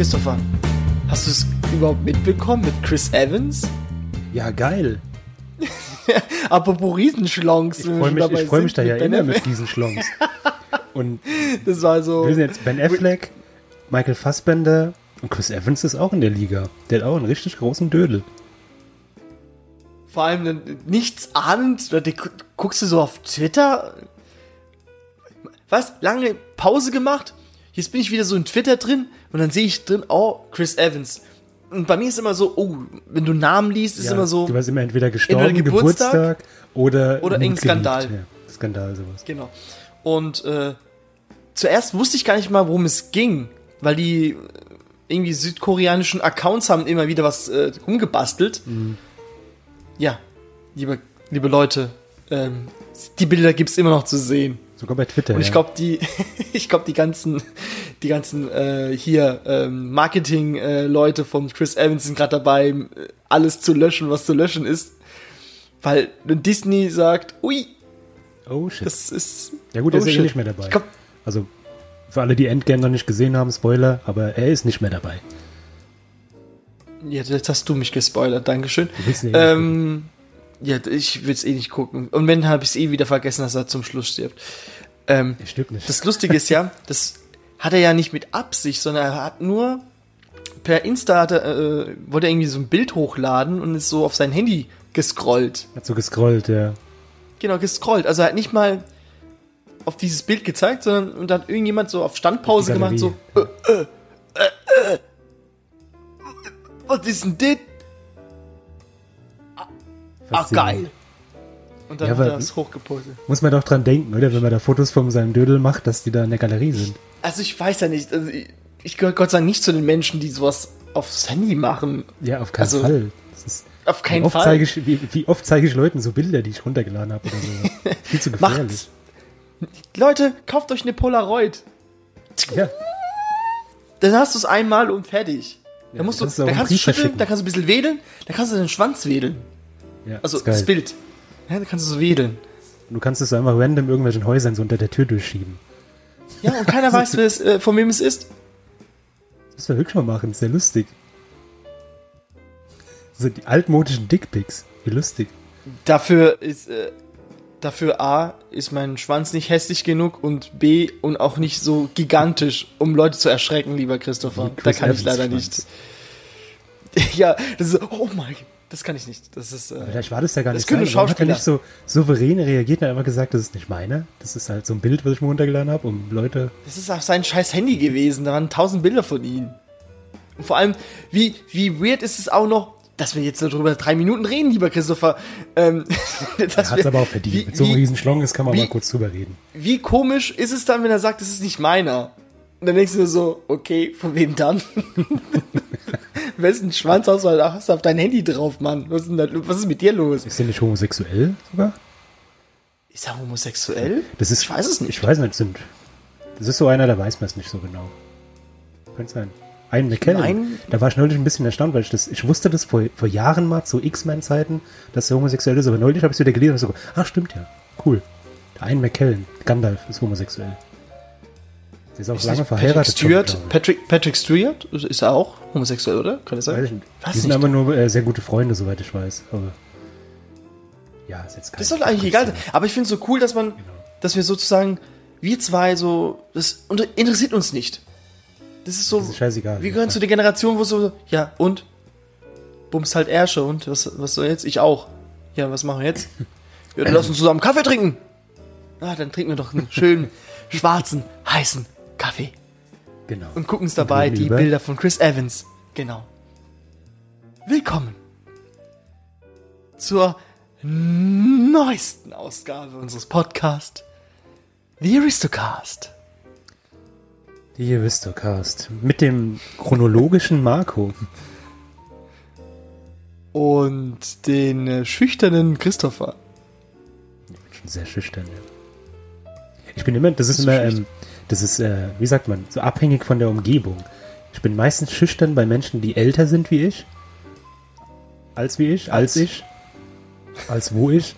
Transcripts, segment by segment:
Christopher, hast du es überhaupt mitbekommen mit Chris Evans? Ja, geil. Apropos Riesenschlongs. Ich freue mich, ich freu mich da ja immer mit diesen Schlongs. Und das war so. wir sind jetzt Ben Affleck, Michael Fassbender und Chris Evans ist auch in der Liga. Der hat auch einen richtig großen Dödel. Vor allem nichts ahnend, da gu- guckst du so auf Twitter. Was? Lange Pause gemacht? Jetzt bin ich wieder so in Twitter drin und dann sehe ich drin, oh, Chris Evans. Und bei mir ist immer so, oh, wenn du Namen liest, ist Ja, immer so. Du warst immer entweder gestorben, entweder Geburtstag Geburtstag, oder oder irgendein. Skandal. Ja, Skandal, sowas. Genau. Und äh, zuerst wusste ich gar nicht mal, worum es ging, weil die äh, irgendwie südkoreanischen Accounts haben immer wieder was äh, rumgebastelt. Ja, liebe, liebe Leute, ähm, die Bilder gibt's immer noch zu sehen. Sogar bei Twitter. Und ich glaube, die, ich glaube, die ganzen, die ganzen äh, hier ähm, Marketing-Leute von Chris Evans sind gerade dabei, äh, alles zu löschen, was zu löschen ist, weil wenn Disney sagt, ui, Oh shit. das ist ja gut, oh er ist ja eh nicht mehr dabei. Glaub, Also für alle, die Endgame noch nicht gesehen haben, Spoiler, aber er ist nicht mehr dabei. Ja, jetzt hast du mich gespoilert, Dankeschön. Eh Ähm, ja, ich will's eh nicht gucken. Und wenn, habe ich es eh wieder vergessen, dass er zum Schluss stirbt. Ähm, Er stirbt nicht. das Lustige ist ja, das hat er ja nicht mit Absicht, sondern er hat nur per Insta hat er, äh, wollte er irgendwie so ein Bild hochladen und ist so auf sein Handy gescrollt. hat so gescrollt, ja. Genau, gescrollt. Also er hat nicht mal auf dieses Bild gezeigt, sondern und dann hat irgendjemand so auf Standpause gemacht, so, äh, äh, äh, äh, was ist denn das? Faszinierend. geil. Und dann Ja, er aber- das hochgepostet. Muss man doch dran denken, oder? Wenn man da Fotos von seinem Dödel macht, dass die da in der Galerie sind. Also ich weiß ja nicht, also ich, ich gehöre Gott sei Dank nicht zu den Menschen, die sowas aufs Handy machen. Ja, auf keinen Also, Fall. Auf wie, keinen oft Fall. zeige ich, wie, wie oft zeige ich Leuten so Bilder, die ich runtergeladen habe oder so. Viel zu gefährlich. Macht's. Leute, kauft euch eine Polaroid. Ja, Dann hast du es einmal und fertig. Da musst du, kannst du auch da einen kannst du schütteln, da kannst du ein bisschen wedeln, da kannst du den Schwanz wedeln. Ja Also das Bild. Ja, da kannst du so wedeln. Du kannst es so einfach random irgendwelchen Häusern so unter der Tür durchschieben. Ja, und keiner weiß, wer es, äh, von wem es ist. Das müssen wir wirklich mal machen, ist sehr lustig. So die altmodischen Dickpics. Wie lustig. Dafür ist, äh, dafür A, ist mein Schwanz nicht hässlich genug und B, und auch nicht so gigantisch, um Leute zu erschrecken, lieber Christopher. Wie Da Chris kann ich Evans leider Schwanz. nicht. Ja, das ist, oh mein Gott, das kann ich nicht. Das ist, äh, Vielleicht war das ja gar Das nicht können sein. Warum hat er nicht so souverän reagiert und hat einfach gesagt, das ist nicht meine. Das ist halt so ein Bild, was ich mir runtergeladen habe, um Leute... Das ist auf sein scheiß Handy gewesen. Da waren tausend Bilder von ihm. Und vor allem, wie, wie weird ist es auch noch, dass wir jetzt nur drüber drei Minuten reden, lieber Christopher. Ähm, Er hat es aber auch verdient. Wie, Mit so einem wie, riesen Schlong, kann man wie- mal kurz drüber reden. wie komisch ist es dann, wenn er sagt, das ist nicht meiner? Und dann denkst du so, okay, von wem dann? Wessen Schwanz hast du, hast du auf dein Handy drauf, Mann? Was ist, denn da, was ist mit dir los? Ist der nicht homosexuell sogar? Ist er homosexuell? Das ist, Ich weiß es nicht. Ich weiß nicht, sind. Das ist so einer, da weiß man es nicht so genau. Könnte sein. Ein McKellen. Da war ich neulich ein bisschen erstaunt, weil ich das, ich wusste das vor, vor Jahren mal, zu X-Men-Zeiten, dass er homosexuell ist, aber neulich habe ich es wieder gelesen und so, ach stimmt ja, cool. Der ein McKellen, Gandalf, ist homosexuell. Der ist auch Ist lange verheiratet. Patrick Stewart, schon, Patrick, Patrick Stewart ist er auch homosexuell, oder? Kann das sein? Weiß Die sind nicht. aber nur äh, sehr gute Freunde, soweit ich weiß. Aber ja, ist jetzt kein Das soll eigentlich egal sein. Aber ich finde es so cool, dass man, Genau. dass wir sozusagen, wir zwei so, das interessiert uns nicht. Das ist so, Das ist scheißegal. wir gehören zu der Generation, wo so, ja, und? Bums halt Ärsche und was, was soll jetzt? Ich auch. Ja, was machen wir jetzt? Ja, dann lass uns zusammen Kaffee trinken. Ah, dann trinken wir doch einen schönen, schwarzen, heißen Kaffee. Genau. Und gucken uns dabei die über- Bilder von Chris Evans. Genau. Willkommen zur neuesten Ausgabe unseres Podcasts, The Aristocast. Die Aristocast. Mit dem chronologischen Marco. Und den äh, schüchternen Christopher. Schon sehr schüchtern, ja. Ich bin immer, das ist immer, ähm, das ist, äh, wie sagt man, so abhängig von der Umgebung. Ich bin meistens schüchtern bei Menschen, die älter sind wie ich. Als wie ich, als, Als. ich. Als wo ich.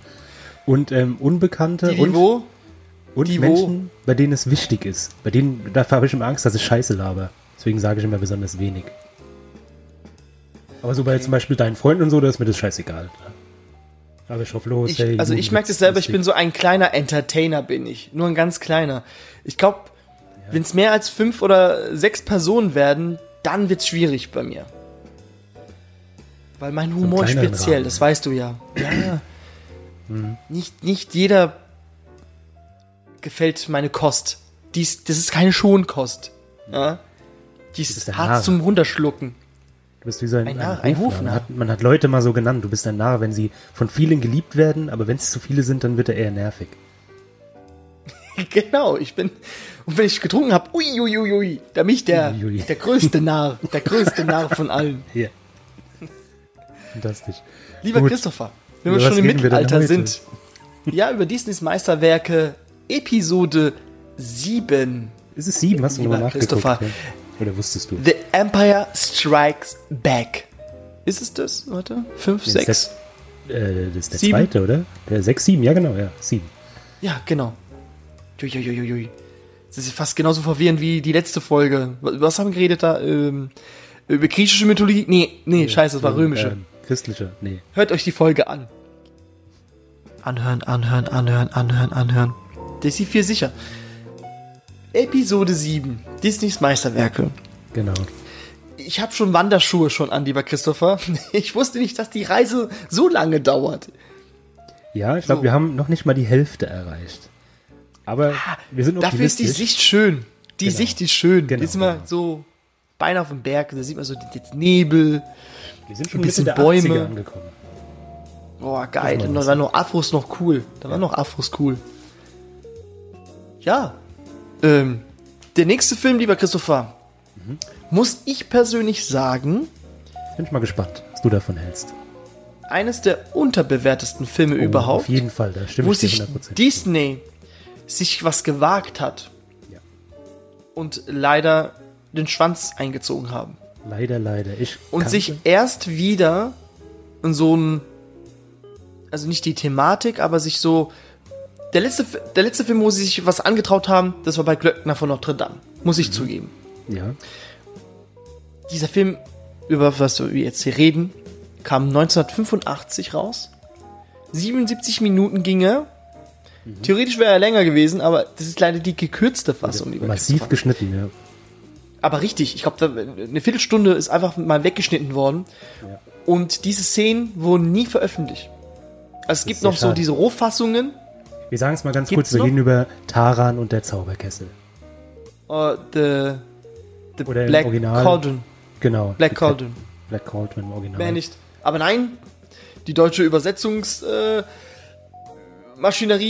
Und ähm, Unbekannte Die, die und, wo? und die wo? Menschen, bei denen es wichtig ist. Bei denen, da habe ich immer Angst, dass ich Scheiße laber. Deswegen sage ich immer besonders wenig. Aber so bei zum Beispiel deinen Freunden und so, da ist mir das scheißegal. Aber ich hoffe los. Ich, hey, also ich merke das selber, ich lustig. bin so ein kleiner Entertainer, bin ich. Nur ein ganz kleiner. Ich glaube, wenn es mehr als fünf oder sechs Personen werden, dann wird's schwierig bei mir. Weil mein Humor kleineren speziell, Rahmen. das weißt du ja. Ja, ja. Mhm. Nicht, nicht jeder gefällt meine Kost. Dies, das ist keine Schonkost. Ja? Die ist ein hart Narr. zum Runterschlucken. Du bist wie so ein, Ein Narr, ein Hofnarr. Hofnarr. Man hat, man hat Leute mal so genannt. Du bist ein Narr, wenn sie von vielen geliebt werden, aber wenn es zu viele sind, dann wird er eher nervig. Genau, ich bin. Und wenn ich getrunken habe, ui, ui, ui, da bin ich der, Ui, der größte Narr, der größte Narr von allen. Hier. Fantastisch. Lieber Gut. Christopher, wenn wir schon im Mittelalter sind. Ja, über Disneys Meisterwerke, Episode 7. Ist es sieben? Hast du nochmal nachgeguckt? Christopher. ja? Oder wusstest du? The Empire Strikes Back. Ist es das? Warte, 5, Nee, 6? sechs. Äh, das ist der Sieben. zweite, oder? Der sechs, sieben, ja genau, ja. Sieben. Ja, genau. Uiuiuiui. Das ist fast genauso verwirrend wie die letzte Folge. Was haben wir geredet da? Ähm, über griechische Mythologie? Nee, nee, scheiße, das war römische. Ähm, christliche, nee. Hört euch die Folge an. Anhören, anhören, anhören, anhören, anhören. Das ist vier sicher. Episode 7. Disneys Meisterwerke. Genau. Ich habe schon Wanderschuhe schon an, lieber Christopher. Ich wusste nicht, dass die Reise so lange dauert. Ja, ich glaube, So. wir haben noch nicht mal die Hälfte erreicht. Aber wir sind Ah, Dafür ist die. Sicht schön. Die Genau. Sicht ist schön. Genau, ist immer genau. so Beine auf dem Berg. Da sieht man so jetzt Nebel. Wir sind schon ein bisschen Bäume. 80er angekommen. Oh, geil. Und da waren noch Afros noch cool. Da waren noch Afros cool. Ja. Ähm, der nächste Film, lieber Christopher, Mhm. muss ich persönlich sagen, Bin ich mal gespannt, was du davon hältst. eines der unterbewertesten Filme Oh, überhaupt, Auf jeden Fall, da stimme wo ich dir sich 100%. Disney sich was gewagt hat Ja. und leider den Schwanz eingezogen haben. Leider, leider. Ich Und sich erst wieder in so ein, also nicht die Thematik, aber sich so, der letzte, der letzte Film, wo sie sich was angetraut haben, das war bei Glöckner von Notre Dame. Muss Mhm. ich zugeben. Ja, Dieser Film, über was wir jetzt hier reden, kam 1985 raus. 77 Minuten ging er. Mhm. Theoretisch wäre er länger gewesen, aber das ist leider die gekürzte Fassung. lieber massiv geschnitten, ja. Aber richtig, ich glaube, eine Viertelstunde ist einfach mal weggeschnitten worden. Ja. Und diese Szenen wurden nie veröffentlicht. Also es gibt noch so schade. diese Rohfassungen. Wir sagen es mal ganz Gibt's kurz, wir noch? reden über Taran und der Zauberkessel. Uh, the the Oder Black Original. Cauldron. Genau. Black Cauldron. Black Cauldron im Original. Mehr nicht. Aber nein, die deutsche Übersetzungsmaschinerie.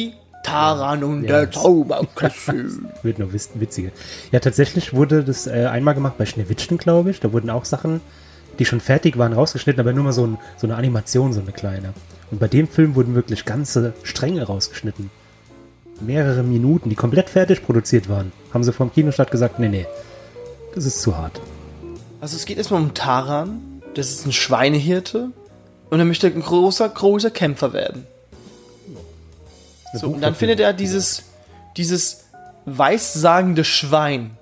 Äh, Taran und Ja. der Zauberkessel. Wird wis- witziger. Ja, tatsächlich wurde das äh, einmal gemacht bei Schneewittchen, glaube ich. Da wurden auch Sachen, die schon fertig waren, rausgeschnitten, aber nur mal so, ein, so eine Animation, so eine kleine. Und bei dem Film wurden wirklich ganze Stränge rausgeschnitten. Mehrere Minuten, die komplett fertig produziert waren. Haben sie vom Kinostart gesagt, nee, nee, das ist zu hart. Also es geht erstmal um Taran. Das ist ein Schweinehirte. Und er möchte ein großer, großer Kämpfer werden. So, und dann findet er dieses, dieses weissagende Schwein.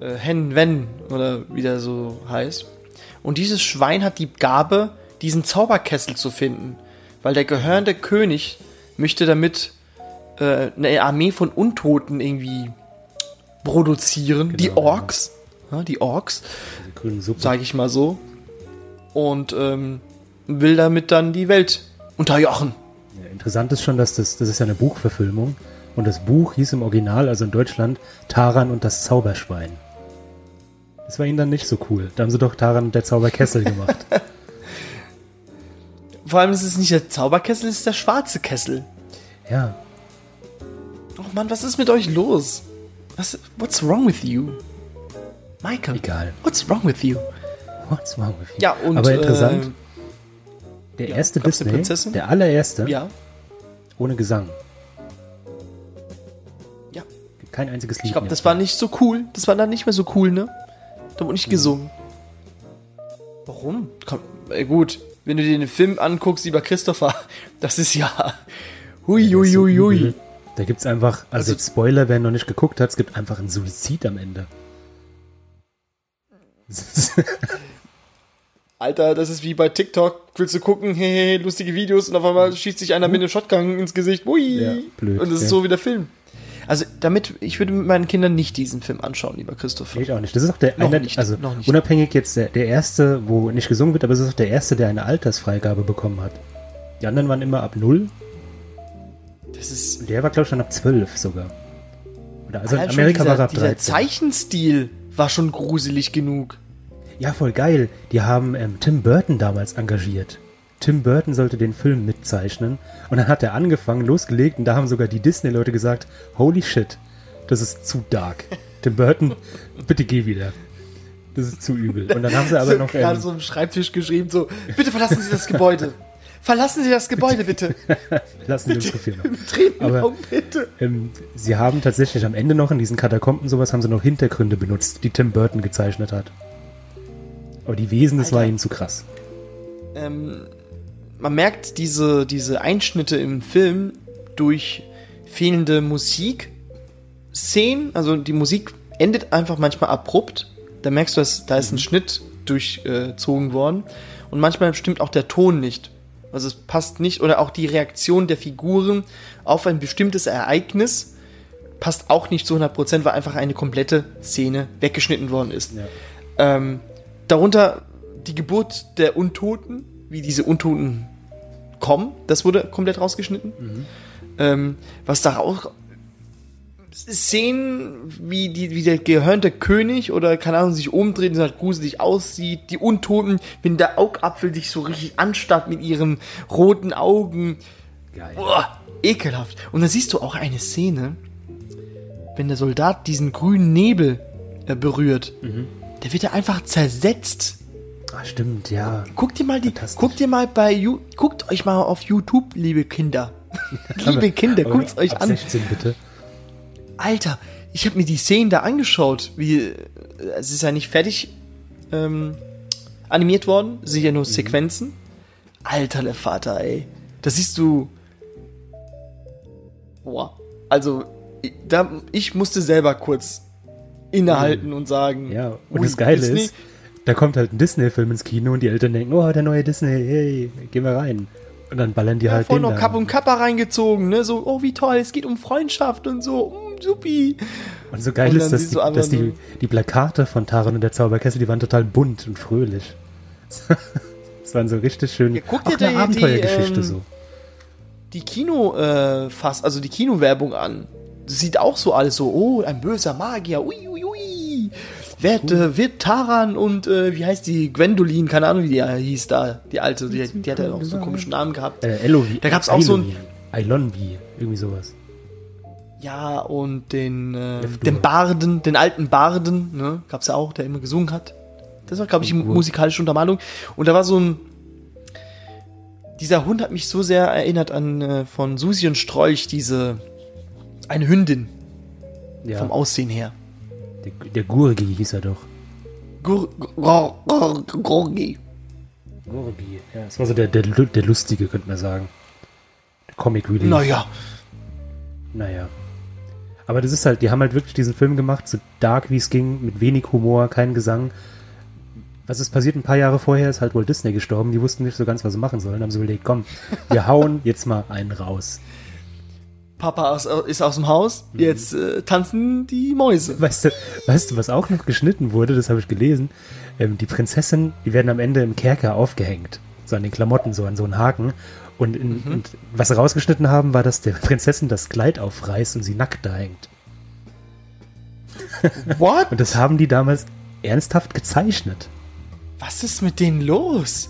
Äh, Hen Wen, oder wie der so heißt. Und dieses Schwein hat die Gabe, diesen Zauberkessel zu finden. Weil der gehörnte König möchte damit äh, eine Armee von Untoten irgendwie produzieren. die Genau, ja. Orks. Ja, die Orks sage ich mal so. Und ähm, will damit dann die Welt unterjochen. Interessant ist schon, dass das, das ist ja eine Buchverfilmung. Und das Buch hieß im Original, also in Deutschland, Taran und das Zauberschwein. Das war ihnen dann nicht so cool. Da haben sie doch Taran und der Zauberkessel gemacht. Vor allem ist es nicht der Zauberkessel, es ist der schwarze Kessel. ja, Oh Mann, was ist mit euch los? Was, what's wrong with you? Michael, egal. what's wrong with you? What's wrong with you? Ja, und Aber interessant, äh, der erste gab's eine Disney, Prinzessin? der allererste, ja, ohne Gesang. ja. Kein einziges Lied Ich glaube, das war nicht so cool. Das war dann nicht mehr so cool, ne? Da wurde nicht gesungen. Warum? Komm, ey, gut, wenn du dir den Film anguckst, lieber Christopher, das ist ja. Hui, hui, hui, hui. Da gibt's einfach, also, Also- Spoiler, wer noch nicht geguckt hat, es gibt einfach einen Suizid am Ende. Alter, das ist wie bei TikTok. Willst du gucken, hey, lustige Videos und auf einmal schießt sich einer mit einem Shotgun ins Gesicht. Ui. Ja, blöd, und das ist ja. so wie der Film. Also damit, ich würde mit meinen Kindern nicht diesen Film anschauen, lieber Christopher. Ich auch nicht. Das ist auch der, Noch einer, nicht, also noch nicht. unabhängig jetzt der, der erste, wo nicht gesungen wird, aber es ist auch der erste, der eine Altersfreigabe bekommen hat. Die anderen waren immer ab null. Das ist Und der war, glaube ich, schon ab zwölf sogar. Oder also in Amerika dieser, war er ab dieser 13. Zeichenstil war schon gruselig genug. Ja, voll geil. Die haben ähm, Tim Burton damals engagiert. Tim Burton sollte den Film mitzeichnen. Und dann hat er angefangen, losgelegt. Und da haben sogar die Disney-Leute gesagt, holy shit, das ist zu dark. Tim Burton, bitte geh wieder. Das ist zu übel. Und dann haben sie aber so noch... gerade Ähm, so am Schreibtisch geschrieben, so, bitte verlassen Sie das Gebäude. Verlassen Sie das Gebäude, bitte. lassen wir uns so viel noch. Tränen Aber- bitte. Ähm, sie haben tatsächlich am Ende noch in diesen Katakomben sowas, haben sie noch Hintergründe benutzt, die Tim Burton gezeichnet hat. Aber die Wesen, das war Alter. ihnen zu krass. ähm, man merkt diese, diese Einschnitte im Film durch fehlende Musikszenen. Also die Musik endet einfach manchmal abrupt. Da merkst du, dass da ist ein Schnitt durchzogen worden. Und manchmal stimmt auch der Ton nicht. Also es passt nicht. Oder auch die Reaktion der Figuren auf ein bestimmtes Ereignis passt auch nicht zu 100%, weil einfach eine komplette Szene weggeschnitten worden ist. Ja. Ähm, darunter die Geburt der Untoten, wie diese Untoten kommen, das wurde komplett rausgeschnitten. Ähm, was da auch Szenen, wie, die, wie der gehörnte König oder keine Ahnung sich umdreht und halt gruselig aussieht, die Untoten, wenn der Augapfel dich so richtig anstarrt mit ihren roten Augen. Geil. Boah, ekelhaft. Und dann siehst du auch eine Szene, wenn der Soldat diesen grünen Nebel äh, berührt, der wird ja einfach zersetzt. Ah, stimmt, ja. Guckt dir mal die, guckt dir mal bei, You- guckt euch mal auf YouTube, liebe Kinder. liebe Kinder, guckt's euch an. 16 bitte. Alter, ich habe mir die Szenen da angeschaut, wie es ist ja nicht fertig ähm, animiert worden, es sind ja nur Mhm. Sequenzen. Alter, der Vater, ey. Da siehst du. Boah. Also, da, ich musste selber kurz innehalten und sagen. Ja, und das Geile Disney. ist, da kommt halt ein Disney-Film ins Kino und die Eltern denken, oh, der neue Disney, hey, gehen wir rein. Und dann ballern die Ja, halt voll den noch. Kapp und Kappa reingezogen, ne? So, oh, wie toll, es geht um Freundschaft und so, mm, supi. Und so geil Und ist, dass, die, einfach dass die, die Plakate von Taron und der Zauberkessel, die waren total bunt und fröhlich. Das waren so richtig schön. Ja, guck auch dir eine die- Abenteuergeschichte die, ähm, so. die Kino äh, fast, also die Kinowerbung an. Das sieht auch so alles so, oh, ein böser Magier, ui, ui. Wird, äh, wird Taran und, äh, wie heißt die, Gwendolin, keine Ahnung, wie die hieß da, die alte, die, die hat ja auch so einen komischen Namen gehabt. Äh, Elovi. Da gab's auch so ein- Eilonvi, irgendwie sowas. Ja, und den, äh, den Barden, den alten Barden, ne, gab's ja auch, der immer gesungen hat. Das war, glaube ich, die musikalische Untermalung. Und da war so ein, dieser Hund hat mich so sehr erinnert an, äh, von Susi und Strolch, diese, eine Hündin Ja, vom Aussehen her. Der, der Gurgi hieß er doch. Gur, Gorgi. Gurgi, ja. Das war so der, der, der Lustige, könnte man sagen. Der Comic Relief. Naja, Naja. Aber das ist halt, die haben halt wirklich diesen Film gemacht, so dark wie es ging, mit wenig Humor, kein Gesang. Was ist passiert? Ein paar Jahre vorher ist halt Walt Disney gestorben. Die wussten nicht so ganz, was sie machen sollen. Haben sie überlegt, komm, wir hauen jetzt mal einen raus. Papa ist, ist aus dem Haus, Mhm. jetzt äh, tanzen die Mäuse. Weißt du, weißt du, was auch noch geschnitten wurde? Das habe ich gelesen. Ähm, die Prinzessin, die werden am Ende im Kerker aufgehängt. So an den Klamotten, so an so einen Haken. Und, in, und was sie rausgeschnitten haben, war, dass der Prinzessin das Kleid aufreißt und sie nackt da hängt. What? Und das haben die damals ernsthaft gezeichnet. Was ist mit denen los?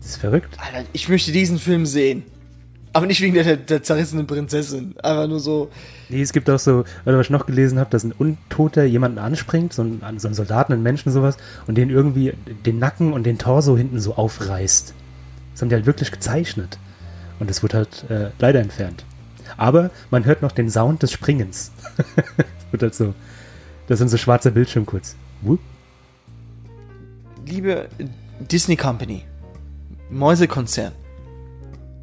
Das ist verrückt. Alter, ich möchte diesen Film sehen. Aber nicht wegen der, der zerrissenen Prinzessin. Einfach nur so, Nee, es gibt auch so, was ich noch gelesen habe, dass ein Untoter jemanden anspringt, so ein, so einen Soldaten, einen Menschen, sowas, und den irgendwie den Nacken und den Torso hinten so aufreißt. Das haben die halt wirklich gezeichnet. Und das wird halt äh, leider entfernt. Aber man hört noch den Sound des Springens. das wird halt so, das sind so schwarzer Bildschirm kurz. Wupp. liebe Disney Company, Mäusekonzern,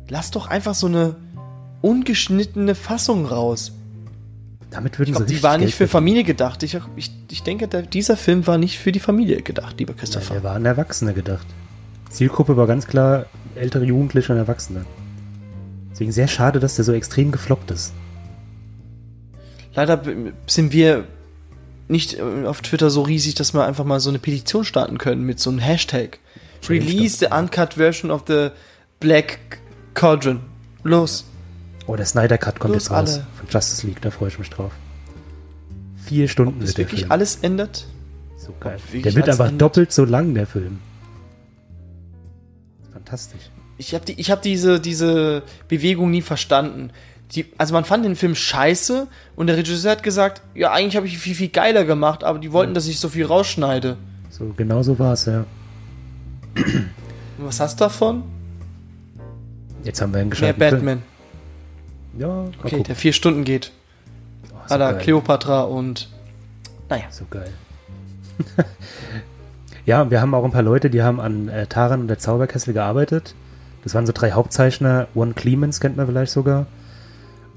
lass doch einfach so eine ungeschnittene Fassung raus. Damit würden Ich glaube, sie die war nicht Geld für. Familie gedacht. Ich, ich, ich denke, der, dieser Film war nicht für die Familie gedacht, lieber Nein, Christopher. der war an Erwachsene gedacht. Zielgruppe war ganz klar ältere Jugendliche und Erwachsene. Deswegen sehr schade, dass der so extrem gefloppt ist. Leider sind wir nicht äh, auf Twitter so riesig, dass wir einfach mal so eine Petition starten können mit so einem Hashtag. Release the uncut version of the Black Cauldron. Los. Oh, der Snyder Cut kommt Bloß jetzt raus. alle. Von Justice League, da freue ich mich drauf. Vier Stunden Das wird der wirklich Film. alles ändert. so geil. Der wird einfach ändert. doppelt so lang, der Film. Fantastisch. Ich habe die, ich hab diese, diese Bewegung nie verstanden. Die, also man fand den Film scheiße und der Regisseur hat gesagt, ja, eigentlich habe ich ihn viel, viel geiler gemacht, aber die wollten, dass ich so viel rausschneide. So, genau so war es, ja. Und was hast du davon? Jetzt haben wir einen Mehr gescheiten Batman. Film. Ja, Okay, gucken. der vier Stunden geht. Oh, so, geil. Cleopatra und. Naja. so geil. ja, wir haben auch ein paar Leute, die haben an äh, Taran und der Zauberkessel gearbeitet. Das waren so drei Hauptzeichner. One Clemens kennt man vielleicht sogar.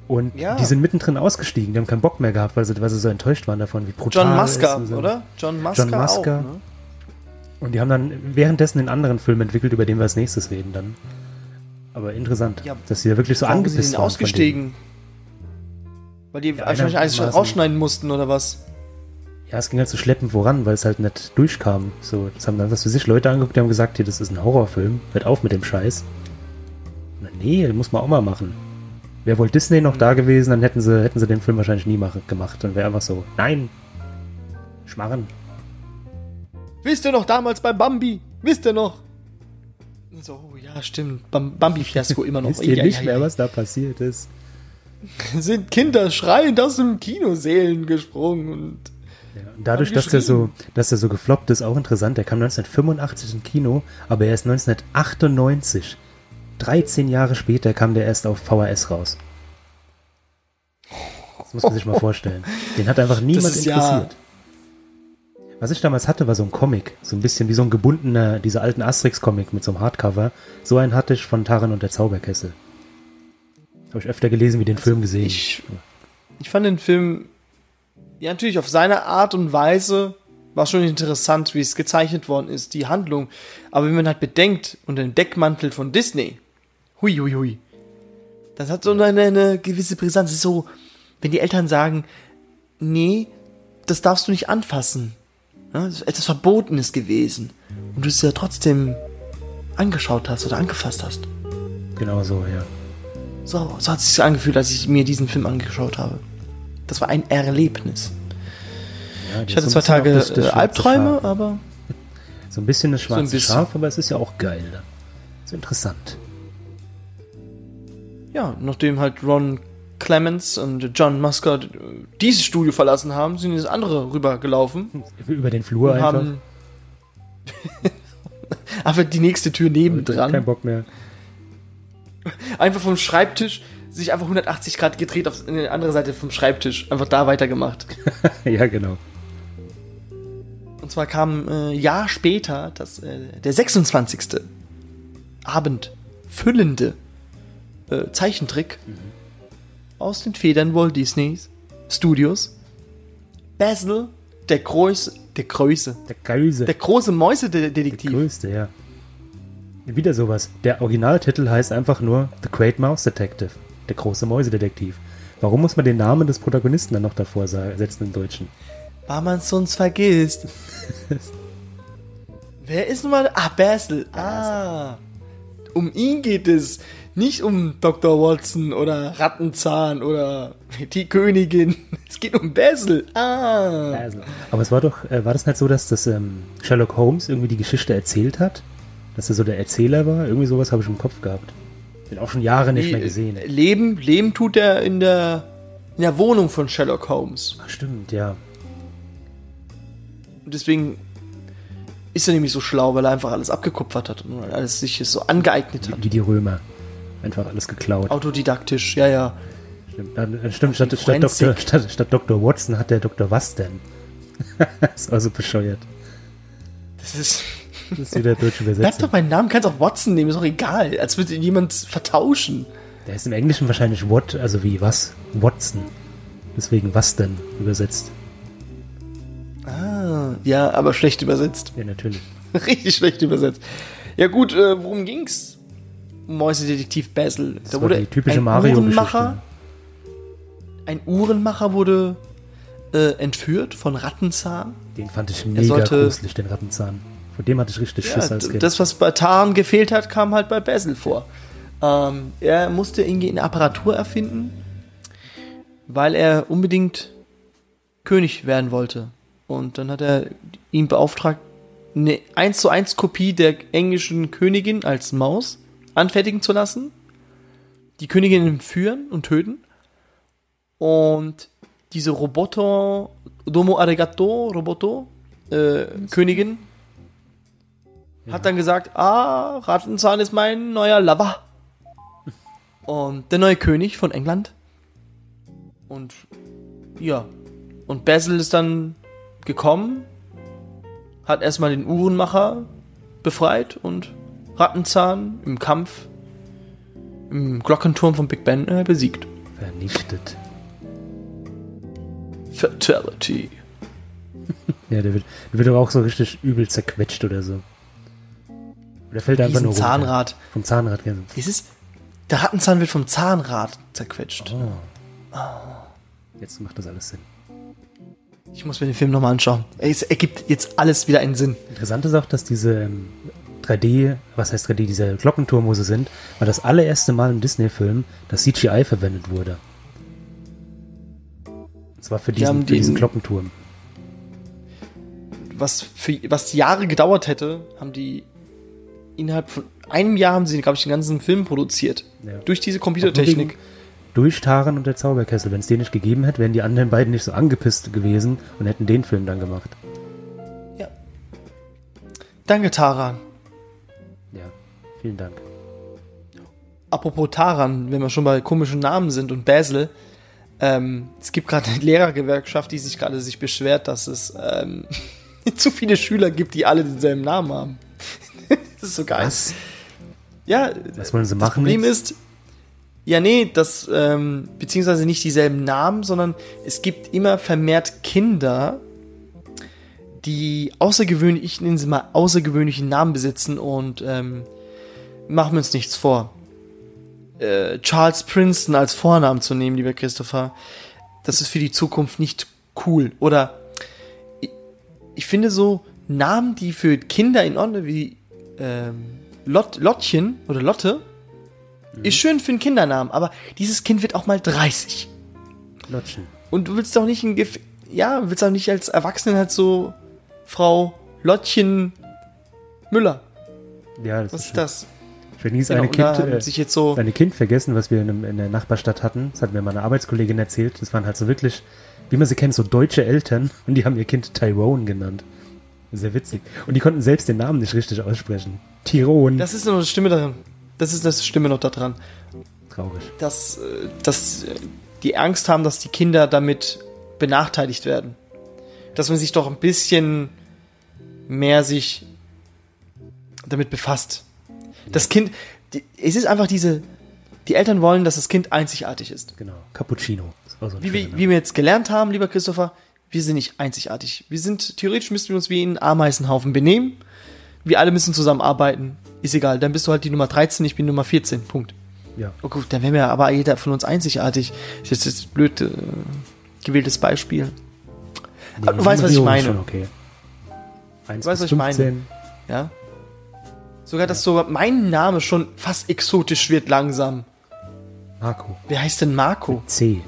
Und Ja. die sind mittendrin ausgestiegen. Die haben keinen Bock mehr gehabt, weil sie, weil sie so enttäuscht waren davon, wie brutal John Musker, so. oder? John Musker. John Musker. Auch, ne? Und die haben dann währenddessen einen anderen Film entwickelt, über den wir als nächstes reden dann. Aber interessant, Ja, dass sie da wirklich so Warum sind angepisst die von ausgestiegen? Weil die Ja, wahrscheinlich alles schon rausschneiden mussten, oder was? Ja, es ging halt so schleppend voran, weil es halt nicht durchkam. So, das haben dann was für sich Leute angeguckt, die haben gesagt, hier, das ist ein Horrorfilm, hört auf mit dem Scheiß. Na, nee, den muss man auch mal machen. Wäre wohl Disney noch da gewesen, dann hätten sie, hätten sie den Film wahrscheinlich nie machen, gemacht. Dann wäre einfach so, nein, schmarren. Wisst ihr noch damals bei Bambi? Wisst ihr noch? So, oh ja, stimmt. Bam Bambi-Fiasko immer noch. Wisst ihr Ja, nicht ja, mehr, ja. was da passiert ist? Sind Kinder schreiend aus dem Kinosälen gesprungen und. Dadurch, dass der, so, dass der so gefloppt ist, auch interessant. Der kam 1985 im Kino, aber er ist 1998. 13 Jahre später kam der erst auf VHS raus. Das muss man sich mal vorstellen. Den hat einfach niemand ist ja- interessiert. Was ich damals hatte, war so ein Comic. So ein bisschen wie so ein gebundener, dieser alten Asterix-Comic mit so einem Hardcover. So einen hatte ich von Taran und der Zauberkessel. Habe ich öfter gelesen wie den Film gesehen. Also Ich, ich fand den Film, ja, natürlich auf seine Art und Weise war schon interessant, wie es gezeichnet worden ist, die Handlung. Aber wenn man halt bedenkt, unter dem Deckmantel von Disney, hui, hui, hui, das hat so eine, eine gewisse Brisanz. Es ist so, wenn die Eltern sagen, nee, das darfst du nicht anfassen. Ist etwas Verbotenes gewesen. Und du es ja trotzdem angeschaut hast oder angefasst hast. genau so, ja. So, so hat es sich angefühlt, als ich mir diesen Film angeschaut habe. Das war ein Erlebnis. ja Ich hatte so zwei Tage das- das äh, Albträume, Schaf. aber So ein bisschen das schwarze bisschen. Schaf, aber es ist ja auch geil. Ne? So interessant. ja, nachdem halt Ron Clements und John äh, dieses Studio verlassen haben, sind ins andere rübergelaufen Über den Flur und einfach. haben einfach die nächste Tür Kein nebendran, Bock mehr. einfach vom Schreibtisch sich einfach 180 Grad gedreht auf die andere Seite vom Schreibtisch, einfach da weitergemacht. ja, genau. Und zwar kam äh, Jahr später das, äh, der 26. abendfüllende äh, Zeichentrick aus den Federn Walt Disneys Studios. Basil, der Größe, der Größe, Der Geuse. der große Der Mäusedetektiv. größte, ja. Wieder sowas. Der Originaltitel heißt einfach nur The Great Mouse Detective. Der große Mäusedetektiv. Warum muss man den Namen des Protagonisten dann noch davor setzen im Deutschen? Weil man sonst vergisst. Wer ist nun mal? Ah, Basil. Ah. Um ihn geht es. Nicht um Dr. Watson oder Rattenzahn oder die Königin. Es geht um Basil. Ah. Aber es war doch, äh, war das nicht so, dass das ähm, Sherlock Holmes irgendwie die Geschichte erzählt hat? Dass er so der Erzähler war? Irgendwie sowas habe ich im Kopf gehabt. Bin auch schon Jahre nicht mehr gesehen. äh, Leben, Leben tut er in der, in der Wohnung von Sherlock Holmes. Ach, stimmt, ja. Und deswegen ist er nämlich so schlau, weil er einfach alles abgekupfert hat und alles sich so angeeignet hat. Wie die Römer. Einfach alles geklaut. Autodidaktisch, ja, ja. Stimmt, dann- stimmt statt, statt, Dr., Forensik. statt, statt Dr. Watson hat der Dr. Was denn? ist also bescheuert. Das ist. Das ist wieder deutsche Bleib doch Übersetzung. beim Namen, kannst auch Watson nehmen, ist auch egal. Als würde jemand vertauschen. Der ist im Englischen wahrscheinlich What, also wie was? Watson. Deswegen was denn übersetzt. Ah, ja, aber schlecht übersetzt. Ja, natürlich. Richtig schlecht übersetzt. Ja gut, äh, worum ging's? Mäusedetektiv Basil. Das war die typische Mario-Geschichte. Ein Uhrenmacher wurde äh, entführt von Rattenzahn. Den fand ich mega sollte- gruselig, den Rattenzahn. Von dem hatte ich richtig Schiss Ja, als Kind. das, was bei Tarn gefehlt hat, kam halt bei Basil vor. Ähm, er musste irgendwie eine Apparatur erfinden, weil er unbedingt König werden wollte. Und dann hat er ihn beauftragt, eine 1 zu 1 Kopie der englischen Königin als Maus anfertigen zu lassen. Die Königin entführen und töten. Und diese Roboter, Domo Arigato, Roboto, äh, Königin, hat dann gesagt, ah, Rattenzahn ist mein neuer Lover. Und der neue König von England. Und ja. Und Basil ist dann gekommen, hat erstmal den Uhrenmacher befreit und Rattenzahn im Kampf im Glockenturm von Big Ben äh, besiegt. Vernichtet. Fatality. Ja, der wird, der wird aber auch so richtig übel zerquetscht oder so. Oder fällt einfach nur runter. Zahnrad. Vom Zahnrad, ja. Es ist, der Rattenzahn wird vom Zahnrad zerquetscht. Oh. Jetzt macht das alles Sinn. Ich muss mir den Film nochmal anschauen. Es ergibt jetzt alles wieder einen Sinn. Interessant ist auch, dass diese ähm, 3D, was heißt 3D, dieser Glockenturm, wo sie sind, war das allererste Mal im Disney-Film, dass CGI verwendet wurde. Und zwar für diesen, haben für diesen Glockenturm. Was, für, was Jahre gedauert hätte, haben die innerhalb von einem Jahr haben sie, glaube ich, den ganzen Film produziert. Ja. Durch diese Computertechnik. Durch Taran und der Zauberkessel. Wenn es den nicht gegeben hätte, wären die anderen beiden nicht so angepisst gewesen und hätten den Film dann gemacht. Ja. Danke, Taran. Vielen Dank. Apropos Taran, wenn wir schon bei komischen Namen sind und Basil. Ähm, es gibt gerade eine Lehrergewerkschaft, die sich gerade sich beschwert, dass es ähm, zu viele Schüler gibt, die alle denselben Namen haben. das ist so geil. Was? Ja, Was wollen sie das machen? Problem jetzt? ist, ja, nee, das, ähm, beziehungsweise nicht dieselben Namen, sondern es gibt immer vermehrt Kinder, die außergewöhnlich, ich nenne sie mal außergewöhnlichen Namen besitzen und ähm, machen wir uns nichts vor. Äh, Charles Princeton als Vornamen zu nehmen, lieber Christopher, das ist für die Zukunft nicht cool. Oder ich, ich finde so Namen, die für Kinder in Ordnung, wie ähm, Lot, Lottchen oder Lotte, ist schön für einen Kindernamen, aber dieses Kind wird auch mal 30. Lotschen. Und du willst doch nicht ein Gef ja, willst auch nicht als Erwachsenen halt so Frau Lottchen Müller. Ja, das Was ist ist das? Werde nie Genau, eine Kind, äh, sich jetzt so eine Kind vergessen, was wir in, einem- in der Nachbarstadt hatten. Das hat mir meine Arbeitskollegin erzählt. Das waren halt so wirklich, wie man sie kennt, so deutsche Eltern. Und die haben ihr Kind Tyrone genannt. Sehr witzig. Und die konnten selbst den Namen nicht richtig aussprechen. Tyrone. das ist noch eine Stimme daran. Das ist eine Stimme noch da dran. Traurig. dass, äh, dass äh, die Angst haben, dass die Kinder damit benachteiligt werden. Dass man sich doch ein bisschen mehr sich damit befasst. Das Kind, die, es ist einfach diese, die Eltern wollen, dass das Kind einzigartig ist. Genau. Cappuccino. Das so Wie, wir, Name. wie wir jetzt gelernt haben, lieber Christopher, wir sind nicht einzigartig. Wir sind, theoretisch müssten wir uns wie ein Ameisenhaufen benehmen. Wir alle müssen zusammenarbeiten. Ist egal, dann bist du halt die Nummer 13, ich bin Nummer 14. Punkt. Ja. Oh gut, dann wäre mir aber jeder von uns einzigartig. Ist jetzt das blöd äh, gewähltes Beispiel. Nee, du weißt, was ich meine. Schon okay. 1 Du weißt, was ich meine. 15. Ja. Sogar, dass sogar mein Name schon fast exotisch wird langsam. Marco. Wer heißt denn Marco? C.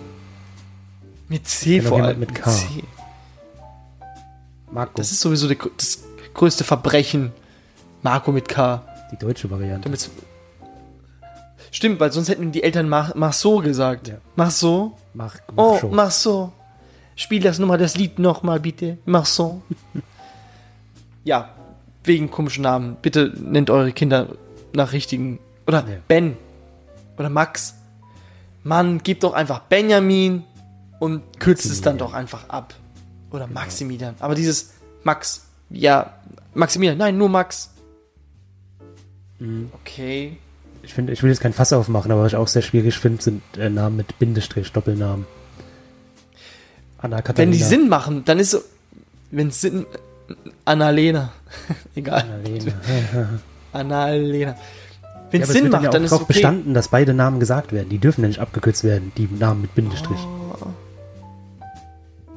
Mit C Kennt noch vor allem. mit K? C. Marco. Das ist sowieso die, das größte Verbrechen. Marco mit K. die deutsche Variante. Damit's Stimmt, weil sonst hätten die Eltern mach, mach so gesagt. Ja. Mach so. Mach, mach Oh, schon. mach so. Spiel das nochmal, das Lied nochmal, bitte. Mach so. ja, wegen komischen Namen. Bitte nennt eure Kinder nach richtigen. Oder Ja. Ben. Oder Max. Mann, gib doch einfach Benjamin und kürzt es dann doch einfach ab. Oder Maximilian. Aber dieses Max. Ja, Maximilian. Nein, nur Max. Mhm. Okay. Ich, finde, ich will jetzt kein Fass aufmachen, aber was ich auch sehr schwierig finde, sind äh, Namen mit Bindestrich, Doppelnamen. Anna Katharina. Wenn die Sinn machen, dann ist so, wenn es Sinn, Annalena, egal, Annalena. Annalena. Wenn Ja, es es Sinn macht, ja auch dann ist darauf okay. bestanden, dass beide Namen gesagt werden. Die dürfen ja nicht abgekürzt werden, die Namen mit Bindestrich.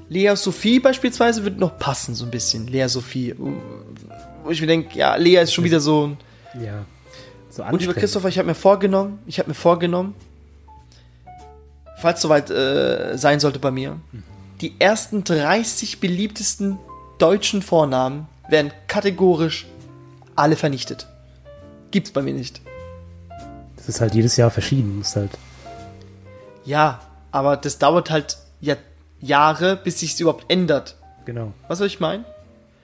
Lea Sophie beispielsweise wird noch passen, so ein bisschen. Lea Sophie. Wo ich mir denke, ja, Lea ist schon wieder so ein. Ja. So Und lieber. Christopher, ich habe mir vorgenommen, ich habe mir vorgenommen, falls es soweit äh, sein sollte bei mir, die ersten 30 beliebtesten deutschen Vornamen werden kategorisch alle vernichtet. Gibt's bei mir nicht. Das ist halt jedes Jahr verschieden. Ist halt, Ja, aber das dauert halt ja Jahre, bis sich's überhaupt ändert. genau. Was soll ich meinen?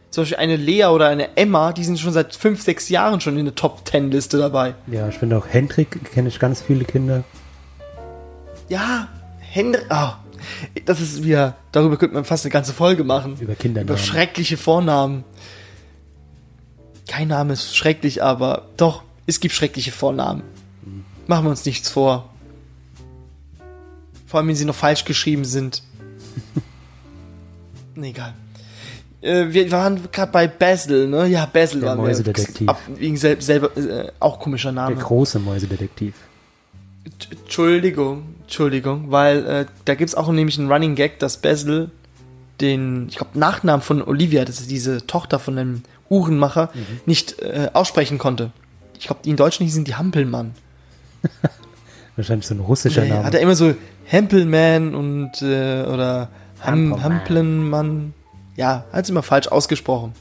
Zum Beispiel eine Lea oder eine Emma, die sind schon seit 5, 6 Jahren schon in der Top 10 Liste dabei. Ja, ich finde auch Hendrik, kenne ich ganz viele Kinder. Ja, Henry. Oh, das ist wieder. Darüber könnte man fast eine ganze Folge machen. Über Kindernamen. Über schreckliche Vornamen. Kein Name ist schrecklich, aber doch, es gibt schreckliche Vornamen. Machen wir uns nichts vor. Vor allem, wenn sie noch falsch geschrieben sind. nee, egal. Äh, wir waren gerade bei Basil, ne? Ja, Basil Der waren Mäusedetektiv. Ab, wegen selber, äh, auch komischer Der Name. große Mäusedetektiv. Entschuldigung, Entschuldigung, weil äh, da gibt's auch nämlich einen Running Gag, dass Basil den, ich glaube, Nachnamen von Olivia, das ist diese Tochter von einem Uhrenmacher, nicht äh, aussprechen konnte. Ich glaube, die in Deutschland hießen die Hampelmann. Wahrscheinlich so ein russischer Nee, Name. hat er immer so Hempelman und äh, oder Ham Hampelmann. Hampelmann. Ja, hat es immer falsch ausgesprochen.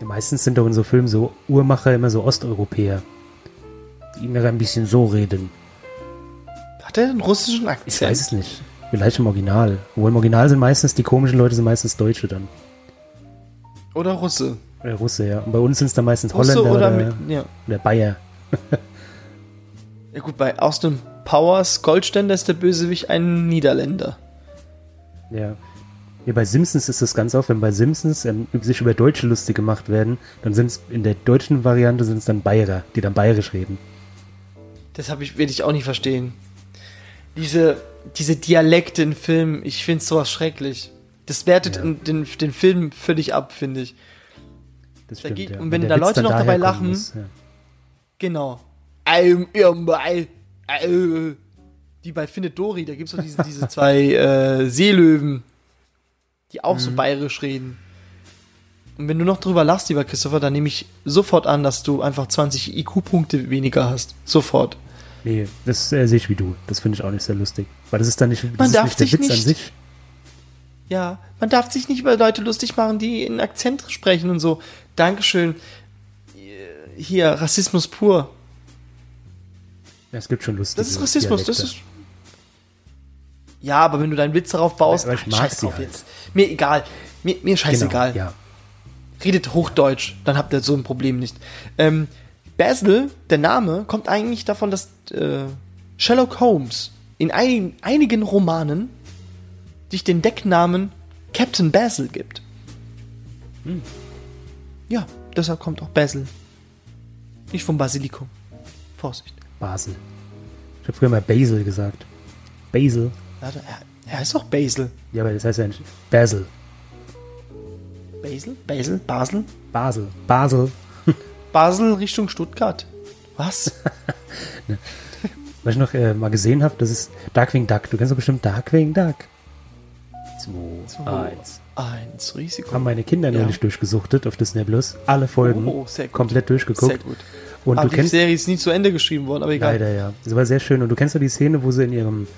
Ja, meistens sind doch in so Filmen so Uhrmacher immer so Osteuropäer. Die immer ein bisschen so reden. Hat er einen russischen Ich Akzent? weiß es nicht. Vielleicht im Original. Obwohl im Original sind meistens, die komischen Leute sind meistens Deutsche dann. Oder Russe. Oder Russe, ja. Und bei uns sind es dann meistens Russe Holländer oder, oder, mit, ja. oder Bayer. ja gut, bei Austin Powers Goldständer ist der Bösewicht ein Niederländer. Ja. Ja, bei Simpsons ist das ganz oft, wenn bei Simpsons ähm, sich über Deutsche lustig gemacht werden, dann sind es in der deutschen Variante sind es dann Bayerer, die dann bayerisch reden. Das habe ich, werde ich auch nicht verstehen. Diese, diese Dialekte in Filmen, ich finde sowas schrecklich. Das wertet Ja. in- den, den Film völlig ab, finde ich. Das Da stimmt, geht- ja. und wenn der da Leute noch dabei lachen, muss, ja. Genau. Die bei Findet Dory, da gibt es doch diese, diese zwei äh, Seelöwen, die auch Mhm. so bayerisch reden. Und wenn du noch drüber lachst, lieber Christopher, dann nehme ich sofort an, dass du einfach 20 IQ-Punkte weniger hast. Sofort. Nee, das äh, sehe ich wie du. Das finde ich auch nicht sehr lustig. Weil das ist dann nicht, das Man darf nicht der sich Witz nicht- an sich. Ja, man darf sich nicht über Leute lustig machen, die in Akzent sprechen und so. Dankeschön. Hier, Rassismus pur. Ja, es gibt schon lustige Das ist Rassismus, das Dialekte. ist. Ja, aber wenn du deinen Witz darauf baust, Aber ich ach, scheiß drauf halt. jetzt. Mir egal. Mir, mir scheißegal. Genau, ja. Redet Hochdeutsch, dann habt ihr so ein Problem nicht. Ähm, Basil, der Name, kommt eigentlich davon, dass äh, Sherlock Holmes in ein, einigen Romanen sich den Decknamen Captain Basil gibt. Hm. Ja, deshalb kommt auch Basil. Nicht vom Basilikum. Vorsicht. Basel. Ich habe früher mal Basil gesagt. Basil. Warte, er, er ist auch Basil. Ja, aber das heißt ja nicht Basil. Basil? Basil? Basel? Basel. Basel. Basel Richtung Stuttgart. Was? Was ich noch äh, mal gesehen habe, das ist Darkwing Duck. Du kennst doch bestimmt Darkwing Duck. Zwei, eins. Eins Risiko. Haben meine Kinder Ja. neulich durchgesuchtet auf Disney Plus. Alle Folgen. Oh, sehr gut. Komplett durchgeguckt. Sehr gut. Und aber du die kennst Serie ist nie zu Ende geschrieben worden, aber egal. Leider, ja. Das war sehr schön. Und du kennst doch die Szene, wo sie in ihrem